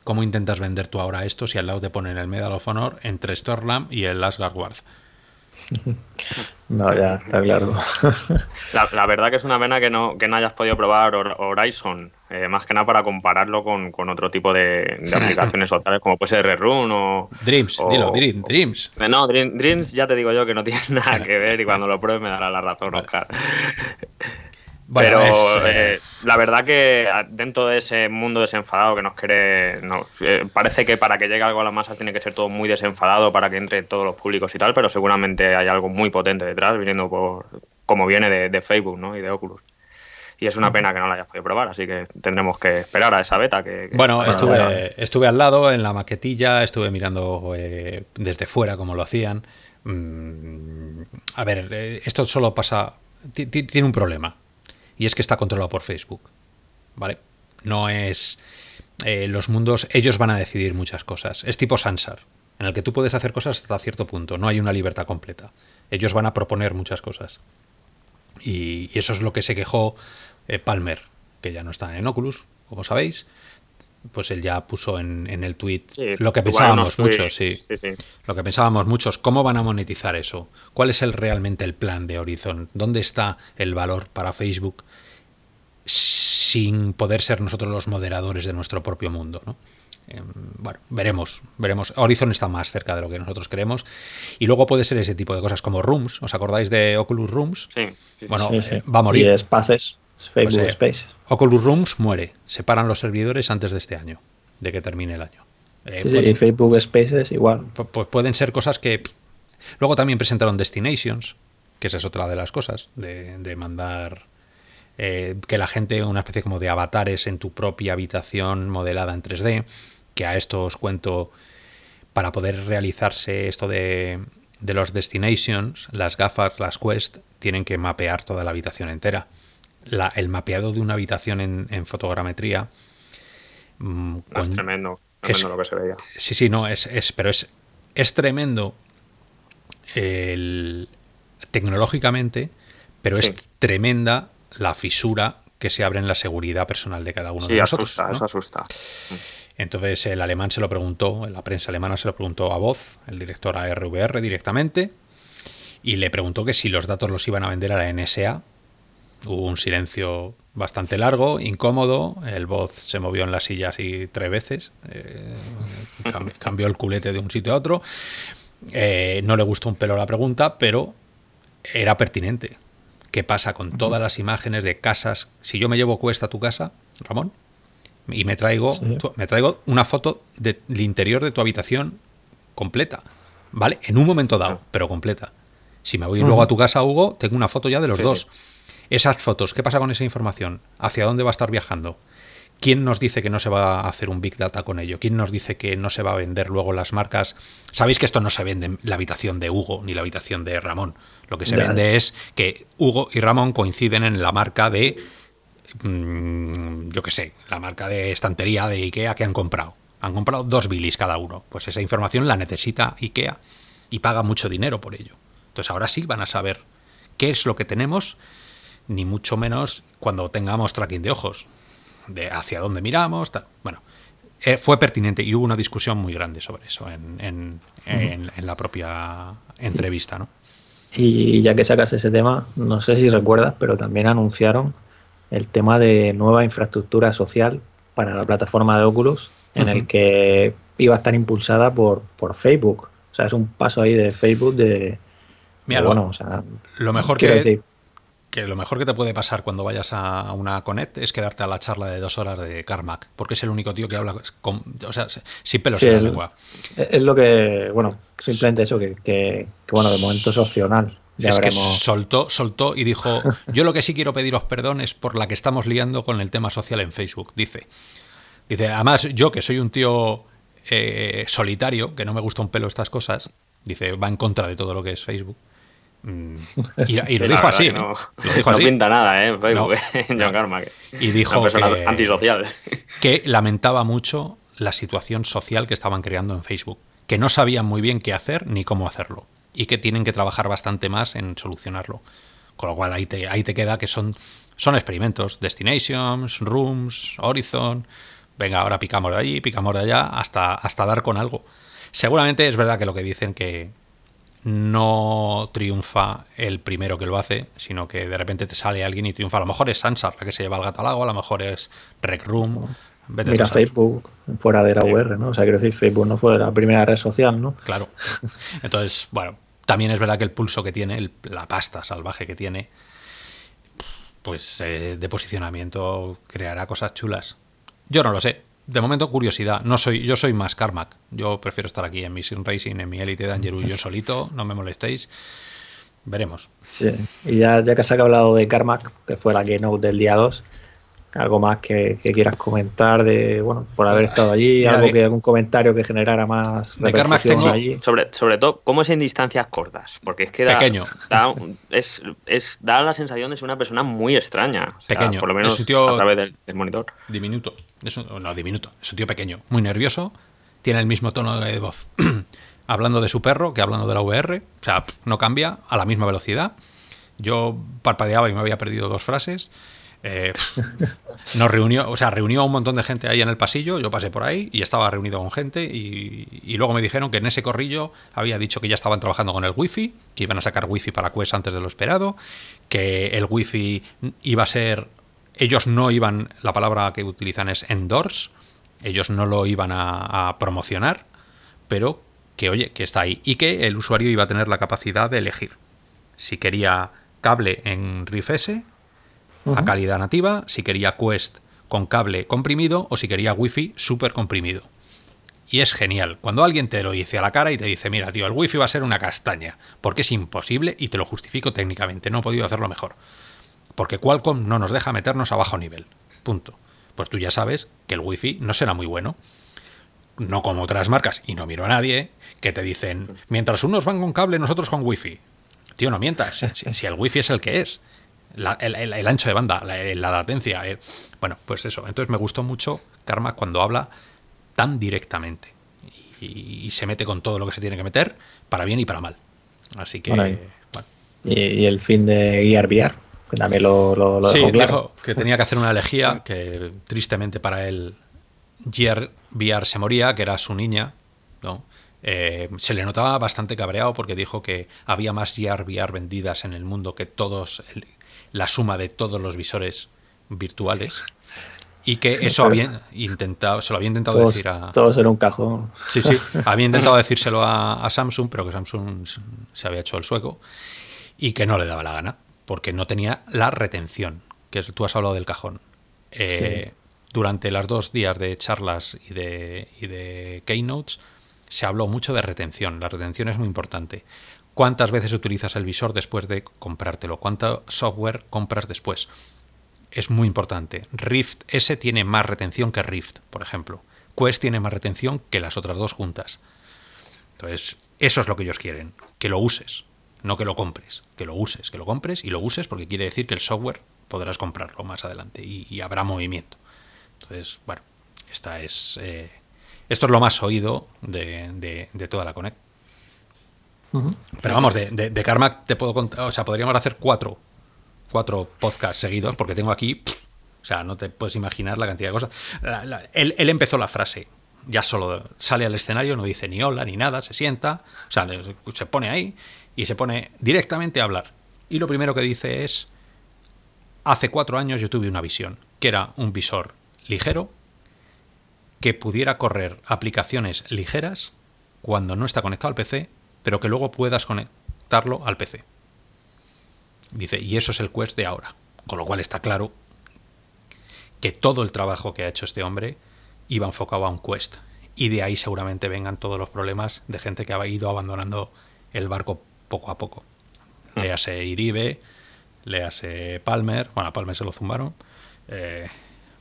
[SPEAKER 1] ¿cómo intentas vender tú ahora esto si al lado te ponen el Medal of Honor entre Storlam y el Asgard Ward?
[SPEAKER 3] No, ya, está claro.
[SPEAKER 2] La, verdad que es una pena que no, que no hayas podido probar Horizon, eh, más que nada para compararlo con, otro tipo de, aplicaciones tales como puede ser Rerun o...
[SPEAKER 1] Dreams, dilo, Dreams.
[SPEAKER 2] Eh, no, Dreams ya te digo yo que no tiene nada que ver y cuando lo pruebes me dará la razón, Oscar. Pero eh, la verdad que dentro de ese mundo desenfadado que nos quiere, eh, parece que para que llegue algo a la masa tiene que ser todo muy desenfadado para que entre todos los públicos y tal, pero seguramente hay algo muy potente detrás, viniendo por como viene de, Facebook ¿no? y de Oculus. Y es una pena que no la hayas podido probar, así que tendremos que esperar a esa beta. Que,
[SPEAKER 1] bueno, estuve, estuve al lado en la maquetilla, estuve mirando eh, desde fuera cómo lo hacían. Mm, a ver, esto solo pasa, tiene un problema y es que está controlado por Facebook. ¿Vale? No es. Eh, los mundos, ellos van a decidir muchas cosas. Es tipo Sansar, en el que tú puedes hacer cosas hasta cierto punto, no hay una libertad completa. Ellos van a proponer muchas cosas. Y, eso es lo que se quejó eh, Palmer, que ya no está en Oculus, como sabéis. Pues él ya puso en, el tweet lo que pensábamos muchos, sí. Lo que pensábamos muchos, ¿cómo van a monetizar eso? ¿Cuál es el, realmente el plan de Horizon? ¿Dónde está el valor para Facebook sin poder ser nosotros los moderadores de nuestro propio mundo. ¿no? Em, bueno, veremos, veremos. Horizon está más cerca de lo que nosotros creemos. Y luego puede ser ese tipo de cosas como Rooms. ¿Os acordáis de Oculus Rooms?
[SPEAKER 2] Sí.
[SPEAKER 1] Bueno, eh, va a morir.
[SPEAKER 3] Y Spaces, Facebook pues, Spaces.
[SPEAKER 1] Oculus Rooms muere. Se paran los servidores antes de este año, de que termine el año.
[SPEAKER 3] Eh, sí, Facebook Spaces igual.
[SPEAKER 1] Pues pueden ser cosas que... Luego también presentaron Destinations, que esa es otra de las cosas, de, de mandar eh, que la gente, una especie como de avatares en tu propia habitación modelada en 3D, que a esto os cuento, para poder realizarse esto de, de los destinations, las gafas, las Quest, tienen que mapear toda la habitación entera. El mapeado de una habitación en, fotogrametría...
[SPEAKER 2] Mm, es tremendo, tremendo lo que se veía.
[SPEAKER 1] Sí, sí, no, es, es pero es, es tremendo tecnológicamente, pero es tremenda la fisura que se abre en la seguridad personal de cada uno de nosotros.
[SPEAKER 2] Asusta, eso asusta.
[SPEAKER 1] Entonces el alemán se lo preguntó, la prensa alemana se lo preguntó a Voz, el director a RVR directamente, y le preguntó que si los datos los iban a vender a la NSA. Hubo un silencio bastante largo, incómodo, el Voz se movió en la silla así tres veces, eh, cambió el culete de un sitio a otro. Eh, no le gustó un pelo la pregunta, pero era pertinente qué pasa con todas las imágenes de casas. Si yo me llevo cuesta a tu casa, Ramón, y me traigo, me traigo una foto del interior de tu habitación completa, ¿vale? En un momento dado, pero completa. Si me voy luego a tu casa, Hugo, tengo una foto ya de los dos. Esas fotos, ¿qué pasa con esa información? ¿Hacia dónde va a estar viajando? ¿Quién nos dice que no se va a hacer un Big Data con ello? ¿Quién nos dice que no se va a vender luego las marcas? Sabéis que esto no se vende en la habitación de Hugo ni la habitación de Ramón. Lo que se vende es que Hugo y Ramón coinciden en la marca de, mm, yo qué sé, la marca de estantería de Ikea que han comprado. Han comprado dos bilis cada uno. Pues esa información la necesita Ikea y paga mucho dinero por ello. Entonces ahora sí van a saber qué es lo que tenemos, ni mucho menos cuando tengamos tracking de ojos de hacia dónde miramos. Bueno, eh, fue pertinente y hubo una discusión muy grande sobre eso en, la propia entrevista. ¿no?
[SPEAKER 3] Y ya que sacas ese tema, no sé si recuerdas, pero también anunciaron el tema de nueva infraestructura social para la plataforma de Oculus, en el que iba a estar impulsada por, por Facebook. O sea, es un paso ahí de Facebook de...
[SPEAKER 1] Mira,
[SPEAKER 3] de,
[SPEAKER 1] lo-
[SPEAKER 3] bueno, o sea,
[SPEAKER 1] Lo mejor que,
[SPEAKER 3] decir,
[SPEAKER 1] que lo mejor que te puede pasar cuando vayas a una Connect es quedarte a la charla de dos horas de Carmack, porque es el único tío que habla con, o sea, sin pelos
[SPEAKER 3] Sí,
[SPEAKER 1] en la lengua.
[SPEAKER 3] es es lo que, bueno, simplemente eso, que, que, que, bueno, de momento es opcional. Ya
[SPEAKER 1] es que soltó, soltó y dijo, yo lo que sí quiero pediros perdón es por la que estamos liando con el tema social en Facebook, dice. Dice, además yo que soy un tío eh, solitario, que no me gusta un pelo estas cosas, dice, va en contra de todo lo que es Facebook. Mm, Y, y lo dijo así,
[SPEAKER 2] que no,
[SPEAKER 1] lo dijo
[SPEAKER 2] no
[SPEAKER 1] así.
[SPEAKER 2] pinta nada, ¿eh? Facebook,
[SPEAKER 1] No.
[SPEAKER 2] John Carmack.
[SPEAKER 1] Y dijo
[SPEAKER 2] Una persona
[SPEAKER 1] que-
[SPEAKER 2] antisocial.
[SPEAKER 1] que lamentaba mucho la situación social que estaban creando en Facebook, que no sabían muy bien qué hacer ni cómo hacerlo, y que tienen que trabajar bastante más en solucionarlo. Con lo cual ahí te, ahí te queda que son, son experimentos, destinations, rooms, horizon, venga, ahora picamos de allí, picamos de allá, hasta, hasta dar con algo. Seguramente es verdad que lo que dicen que no triunfa el primero que lo hace, sino que de repente te sale alguien y triunfa. A lo mejor es Sansar la que se lleva el gato al agua, a lo mejor es Rec Room. Vete
[SPEAKER 3] Mira. Facebook fuera de la UR, ¿no? O sea, quiero decir, Facebook no fue la primera red social, ¿no?
[SPEAKER 1] Claro. Entonces, bueno, también es verdad que el pulso que tiene, el- la pasta salvaje que tiene, pues eh, de posicionamiento creará cosas chulas. Yo no lo sé. De momento, curiosidad. No soy, yo soy más Carmack. Yo prefiero estar aquí en mi Racing, en mi Elite Dangerous, yo solito. No me molestéis. Veremos.
[SPEAKER 3] Sí. Y ya, ya que se ha hablado de Carmack, que fue la keynote del día 2, algo más que, que quieras comentar de, bueno, por haber estado allí,
[SPEAKER 1] Mira,
[SPEAKER 3] algo que algún comentario que generara más
[SPEAKER 1] De tengo-
[SPEAKER 3] allí.
[SPEAKER 2] Sobre, sobre todo, ¿cómo es en distancias cortas? Porque es que da,
[SPEAKER 1] Pequeño.
[SPEAKER 2] da, es, es- da la sensación de ser una persona muy extraña. O sea,
[SPEAKER 1] Pequeño.
[SPEAKER 2] Por lo menos
[SPEAKER 1] Es un tío-
[SPEAKER 2] a través del, del monitor.
[SPEAKER 1] Diminuto. Es un- no, diminuto. Es un tío pequeño, muy nervioso. Tiene el mismo tono de voz hablando de su perro que hablando de la VR. O sea, no cambia a la misma velocidad. Yo parpadeaba y me había perdido dos frases. Eh, nos reunió, o sea, reunió a un montón de gente ahí en el pasillo. Yo pasé por ahí y estaba reunido con gente. Y, y luego me dijeron que en ese corrillo había dicho que ya estaban trabajando con el wifi, que iban a sacar wifi para Quest antes de lo esperado, que el wifi iba a ser ellos no iban, la palabra que utilizan es endorse, ellos no lo iban a, promocionar, pero que oye, que está ahí y que el usuario iba a tener la capacidad de elegir si quería cable en Riff S a calidad nativa, si quería Quest con cable comprimido o si quería Wi-Fi súper comprimido. Y es genial. Cuando alguien te lo dice a la cara y te dice, mira, tío, el Wi-Fi va a ser una castaña, porque es imposible y te lo justifico técnicamente, no he podido hacerlo mejor. Porque Qualcomm no nos deja meternos a bajo nivel. Punto. Pues tú ya sabes que el Wi-Fi no será muy bueno. No como otras marcas, y no miro a nadie, que te dicen, mientras unos van con cable, nosotros con Wi-Fi. Tío, no mientas. Si, si el Wi-Fi es el que es. La- el, el- el ancho de banda, la, la latencia. eh. Bueno, pues eso. Entonces me gustó mucho Karma cuando habla tan directamente. Y, y se mete con todo lo que se tiene que meter, para bien y para mal. Así que.
[SPEAKER 3] Bueno, y-
[SPEAKER 1] bueno.
[SPEAKER 3] Y, y el fin de Gear VR, que también lo, lo, lo
[SPEAKER 1] Sí,
[SPEAKER 3] dejó claro.
[SPEAKER 1] dijo que tenía que hacer una elegía, que tristemente para él Gear VR se moría, que era su niña, ¿no? Eh, se le notaba bastante cabreado porque dijo que había más Gear VR vendidas en el mundo que todos, la suma de todos los visores virtuales. Y que eso había intentado, se lo había intentado
[SPEAKER 3] Todos,
[SPEAKER 1] decir a,
[SPEAKER 3] todos en un cajón.
[SPEAKER 1] Sí, sí. Había intentado decírselo a, a Samsung, pero que Samsung se había hecho el sueco y que no le daba la gana, porque no tenía la retención, que es- tú has hablado del cajón. Eh, Durante los dos días de charlas y de, y de keynotes se habló mucho de retención. La retención es muy importante. ¿Cuántas veces utilizas el visor después de comprártelo? ¿Cuánto software compras después? es muy importante. Rift S tiene más retención que Rift, por ejemplo. Quest tiene más retención que las otras dos juntas. Entonces, eso es lo que ellos quieren, que lo uses, no que lo compres, que lo uses, que lo compres y lo uses porque quiere decir que el software podrás comprarlo más adelante y, habrá movimiento. Entonces, bueno, esta es, eh, esto es lo más oído de, de- de toda la Connect. Pero vamos, de, de, Carmack te puedo contar, o sea, podríamos hacer cuatro, cuatro podcasts seguidos, porque tengo aquí, o sea, no te puedes imaginar la cantidad de cosas. Él, él empezó la frase, ya solo sale al escenario, no dice ni hola ni nada, se sienta, o sea, se pone ahí y se pone directamente a hablar. Y lo primero que dice es, hace cuatro años yo tuve una visión, que era un visor ligero, que pudiera correr aplicaciones ligeras cuando no está conectado al PC, pero que luego puedas conectarlo al PC. Dice, y eso es el Quest de ahora. Con lo cual está claro que todo el trabajo que ha hecho este hombre iba enfocado a un Quest. Y de ahí seguramente vengan todos los problemas de gente que ha ido abandonando el barco poco a poco. Hmm. Léase Iribe, léase Palmer, bueno, a Palmer se lo zumbaron, eh,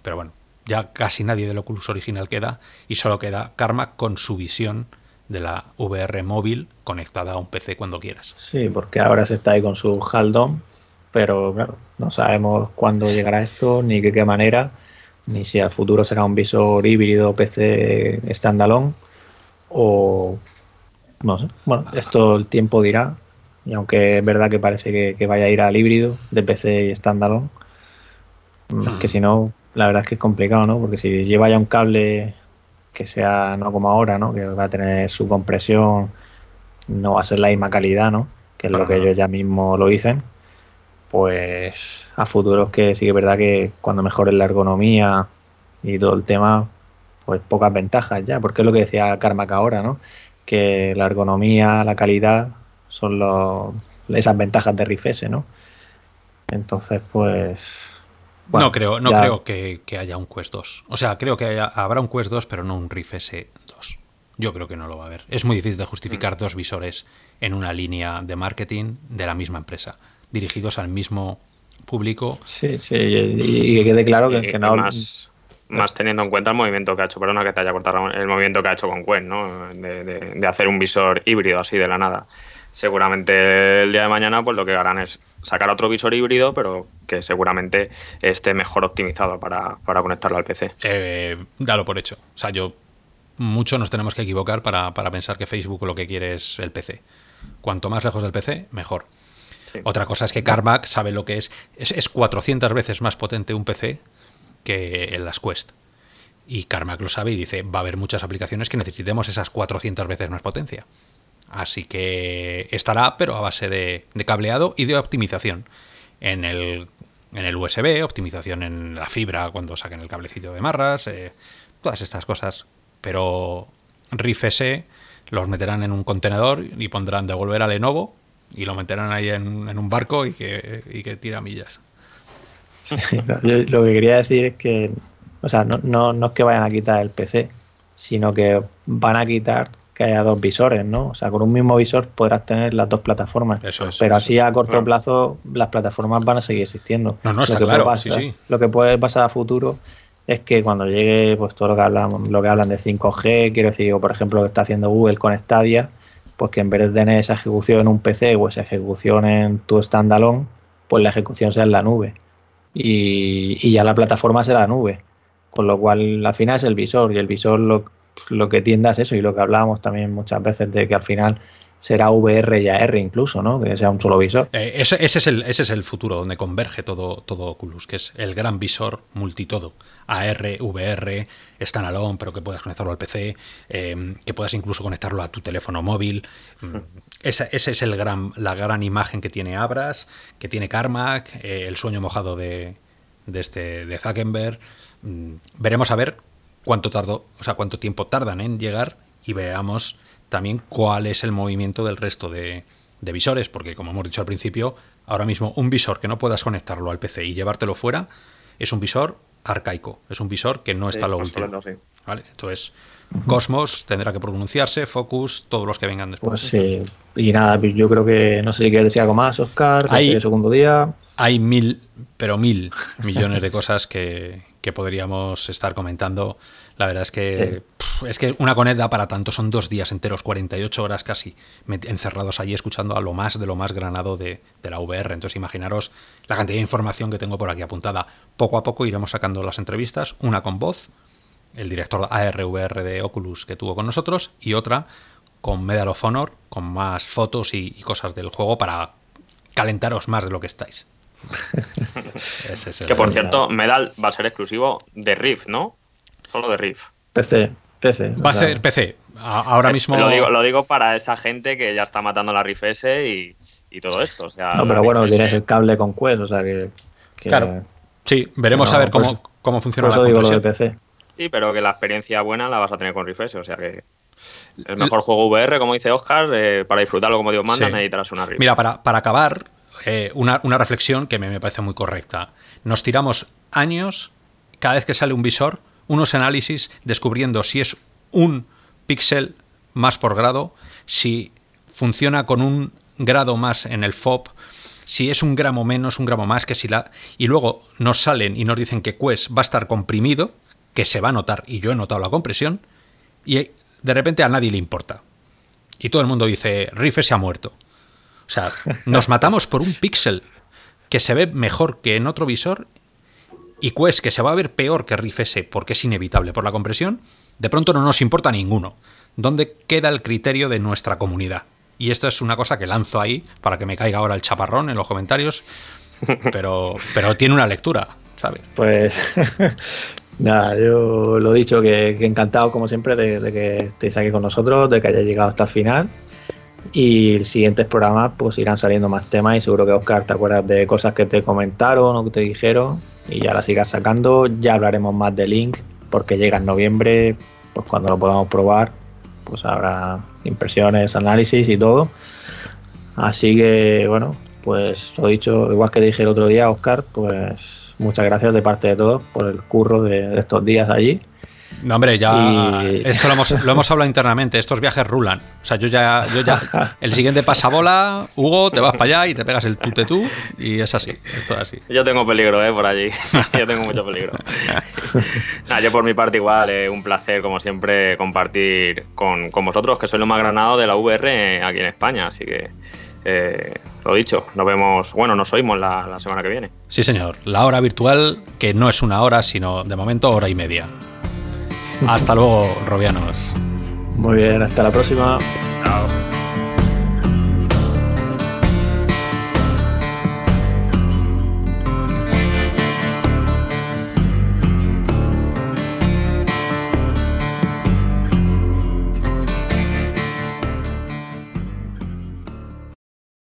[SPEAKER 1] pero bueno, ya casi nadie del Oculus original queda y solo queda Karma con su visión de la VR móvil conectada a un PC cuando quieras.
[SPEAKER 3] Sí, porque ahora se está ahí con su Haldom, pero claro, no sabemos cuándo llegará esto, ni de qué manera, ni si al futuro será un visor híbrido PC standalone o no sé. Bueno, esto el tiempo dirá, y aunque es verdad que parece que, vaya a ir al híbrido de PC y standalone, mm, que si no, la verdad es que es complicado, ¿no? Porque si lleva ya un cable que sea no como ahora, ¿no? Que va a tener su compresión, no va a ser la misma calidad, ¿no? Que es lo que ellos ya mismo lo dicen. Pues a futuro es que sí que es verdad que cuando mejore la ergonomía y todo el tema, pues pocas ventajas ya, porque es lo que decía Carmack ahora, ¿no? Que la ergonomía, la calidad son los, esas ventajas de RIFS, ¿no? Entonces, pues
[SPEAKER 1] no creo, no creo que, haya un Quest 2. O sea, creo que habrá un Quest 2, pero no un Rift S2. Yo creo que no lo va a haber. Es muy difícil de justificar mm. dos visores en una línea de marketing de la misma empresa, dirigidos al mismo público.
[SPEAKER 3] Sí, sí, y, que quede claro que, no.
[SPEAKER 2] Más, más, teniendo en cuenta el movimiento que ha hecho, perdona que te haya cortado el movimiento que ha hecho con Quest, ¿no? De, de hacer un visor híbrido así de la nada seguramente el día de mañana pues lo que harán es sacar otro visor híbrido, pero que seguramente esté mejor optimizado para, conectarlo al PC.
[SPEAKER 1] Eh, dalo por hecho. O sea, yo mucho nos tenemos que equivocar para, pensar que Facebook lo que quiere es el PC. Cuanto más lejos del PC, mejor. Otra cosa es que Carmack sabe lo que es. es. es. 400 veces más potente un PC que en las Quest. Y Carmack lo sabe y dice, va a haber muchas aplicaciones que necesitemos esas 400 veces más potencia. Así que estará, pero a base de, cableado y de optimización. En el, en el, USB, optimización en la fibra cuando saquen el cablecito de marras, eh, todas estas cosas. Pero RIF S los meterán en un contenedor y pondrán devolver a Lenovo y lo meterán ahí en, un barco y que, y que tira millas.
[SPEAKER 3] lo que quería decir es que, o sea, no, no, no es que vayan a quitar el PC, sino que van a quitar que haya dos visores, ¿no? O sea, con un mismo visor podrás tener las dos plataformas. Eso es, pero así a corto plazo las plataformas van a seguir existiendo.
[SPEAKER 1] No, no, está lo que claro,
[SPEAKER 3] Lo que puede pasar a futuro es que cuando llegue pues todo lo que hablan, lo que hablan de 5G, quiero decir, o por ejemplo lo que está haciendo Google con Stadia, pues que en vez de tener esa ejecución en un PC o esa ejecución en tu standalone, pues la ejecución sea en la nube. Y, y ya la plataforma será la nube. Con lo cual, al final es el visor, y el visor lo, pues, lo que tienda es eso y lo que hablábamos también muchas veces de que al final será VR y AR incluso, ¿no? Que sea un solo visor.
[SPEAKER 1] Eh, ese, es el, ese es el futuro donde converge todo, todo Oculus, que es el gran visor multitodo. AR, VR, standalone, pero que puedas conectarlo al PC, eh, que puedas incluso conectarlo a tu teléfono móvil. Mm, esa, ese es el gran, la gran imagen que tiene Abras, que tiene Carmack, eh, el sueño mojado de, de, este, de Zuckerberg. Mm, veremos a ver cuánto tardó, o sea, cuánto tiempo tardan en llegar y veamos también cuál es el movimiento del resto de, visores, porque como hemos dicho al principio, ahora mismo un visor que no puedas conectarlo al PC y llevártelo fuera es un visor arcaico, es un visor que no está lo último. ¿Vale? Entonces, Cosmos tendrá que pronunciarse, Focus, todos los que vengan después.
[SPEAKER 3] Pues sí, y nada, pues yo creo que no sé si quieres decir algo más, Oscar, hay, el segundo día.
[SPEAKER 1] Hay mil, pero mil millones de cosas que, que podríamos estar comentando. La verdad es que es que una coneda para tanto son dos días enteros, 48 horas casi, encerrados allí escuchando a lo más de lo más granado de, la VR. Entonces imaginaros la cantidad de información que tengo por aquí apuntada. Poco a poco iremos sacando las entrevistas, una con voz, el director ARVR de Oculus que tuvo con nosotros, y otra con Medal of Honor, con más fotos y cosas del juego para calentaros más de lo que estáis.
[SPEAKER 2] que por cierto, Medal va a ser exclusivo de Rift, ¿no? Solo de Rift.
[SPEAKER 3] PC, PC.
[SPEAKER 1] Va a ser PC. Ahora eh, mismo.
[SPEAKER 2] Lo digo, para esa gente que ya está matando la Rift S y, todo esto.
[SPEAKER 3] no, pero bueno, tienes el cable con Quest, o sea que.
[SPEAKER 1] Claro. Sí, veremos a ver cómo, cómo funciona la
[SPEAKER 3] digo lo de PC.
[SPEAKER 2] sí, pero que la experiencia buena la vas a tener con Rift o sea que el mejor juego VR, como dice Oscar, eh, para disfrutarlo como Dios manda, necesitarás una Rift.
[SPEAKER 1] Mira, para, para acabar, eh, una, reflexión que me, me parece muy correcta. Nos tiramos años, cada vez que sale un visor, unos análisis descubriendo si es un píxel más por grado, si funciona con un grado más en el FOB, si es un gramo menos, un gramo más, que si la. Y luego nos salen y nos dicen que Quest va a estar comprimido, que se va a notar, y yo he notado la compresión, y de repente a nadie le importa. Y todo el mundo dice, Rife se ha muerto. O sea, nos matamos por un píxel que se ve mejor que en otro visor y Quest que se va a ver peor que Riff S porque es inevitable por la compresión, de pronto no nos importa ninguno. ¿Dónde queda el criterio de nuestra comunidad? Y esto es una cosa que lanzo ahí para que me caiga ahora el chaparrón en los comentarios, pero, pero tiene una lectura, ¿sabes?
[SPEAKER 3] Pues nada, yo lo he dicho, que, encantado como siempre de, que estéis aquí con nosotros, de que hayáis llegado hasta el final. Y siguientes programas pues irán saliendo más temas y seguro que Oscar te acuerdas de cosas que te comentaron o que te dijeron y ya las sigas sacando. Ya hablaremos más de Link porque llega en noviembre, pues cuando lo podamos probar pues habrá impresiones, análisis y todo. Así que, bueno, pues lo dicho, igual que dije el otro día, Oscar, pues muchas gracias de parte de todos por el curro de estos días allí.
[SPEAKER 1] No, hombre, ya. Esto lo hemos, lo hemos, hablado internamente. Estos viajes rulan. O sea, yo ya, yo ya. El siguiente pasabola, Hugo, te vas para allá y te pegas el tute tú. Y es así. Es así.
[SPEAKER 2] Yo tengo peligro, ¿eh? Por allí. yo tengo mucho peligro. yo por mi parte, igual, eh, un placer, como siempre, compartir con, con, vosotros, que sois lo más granado de la VR aquí en España. Así que. Eh, lo dicho, nos vemos, bueno, nos oímos la, la semana que viene.
[SPEAKER 1] Sí, señor. La hora virtual, que no es una hora, sino de momento hora y media. Hasta luego, Robianos.
[SPEAKER 3] Muy bien, hasta la próxima. Chao.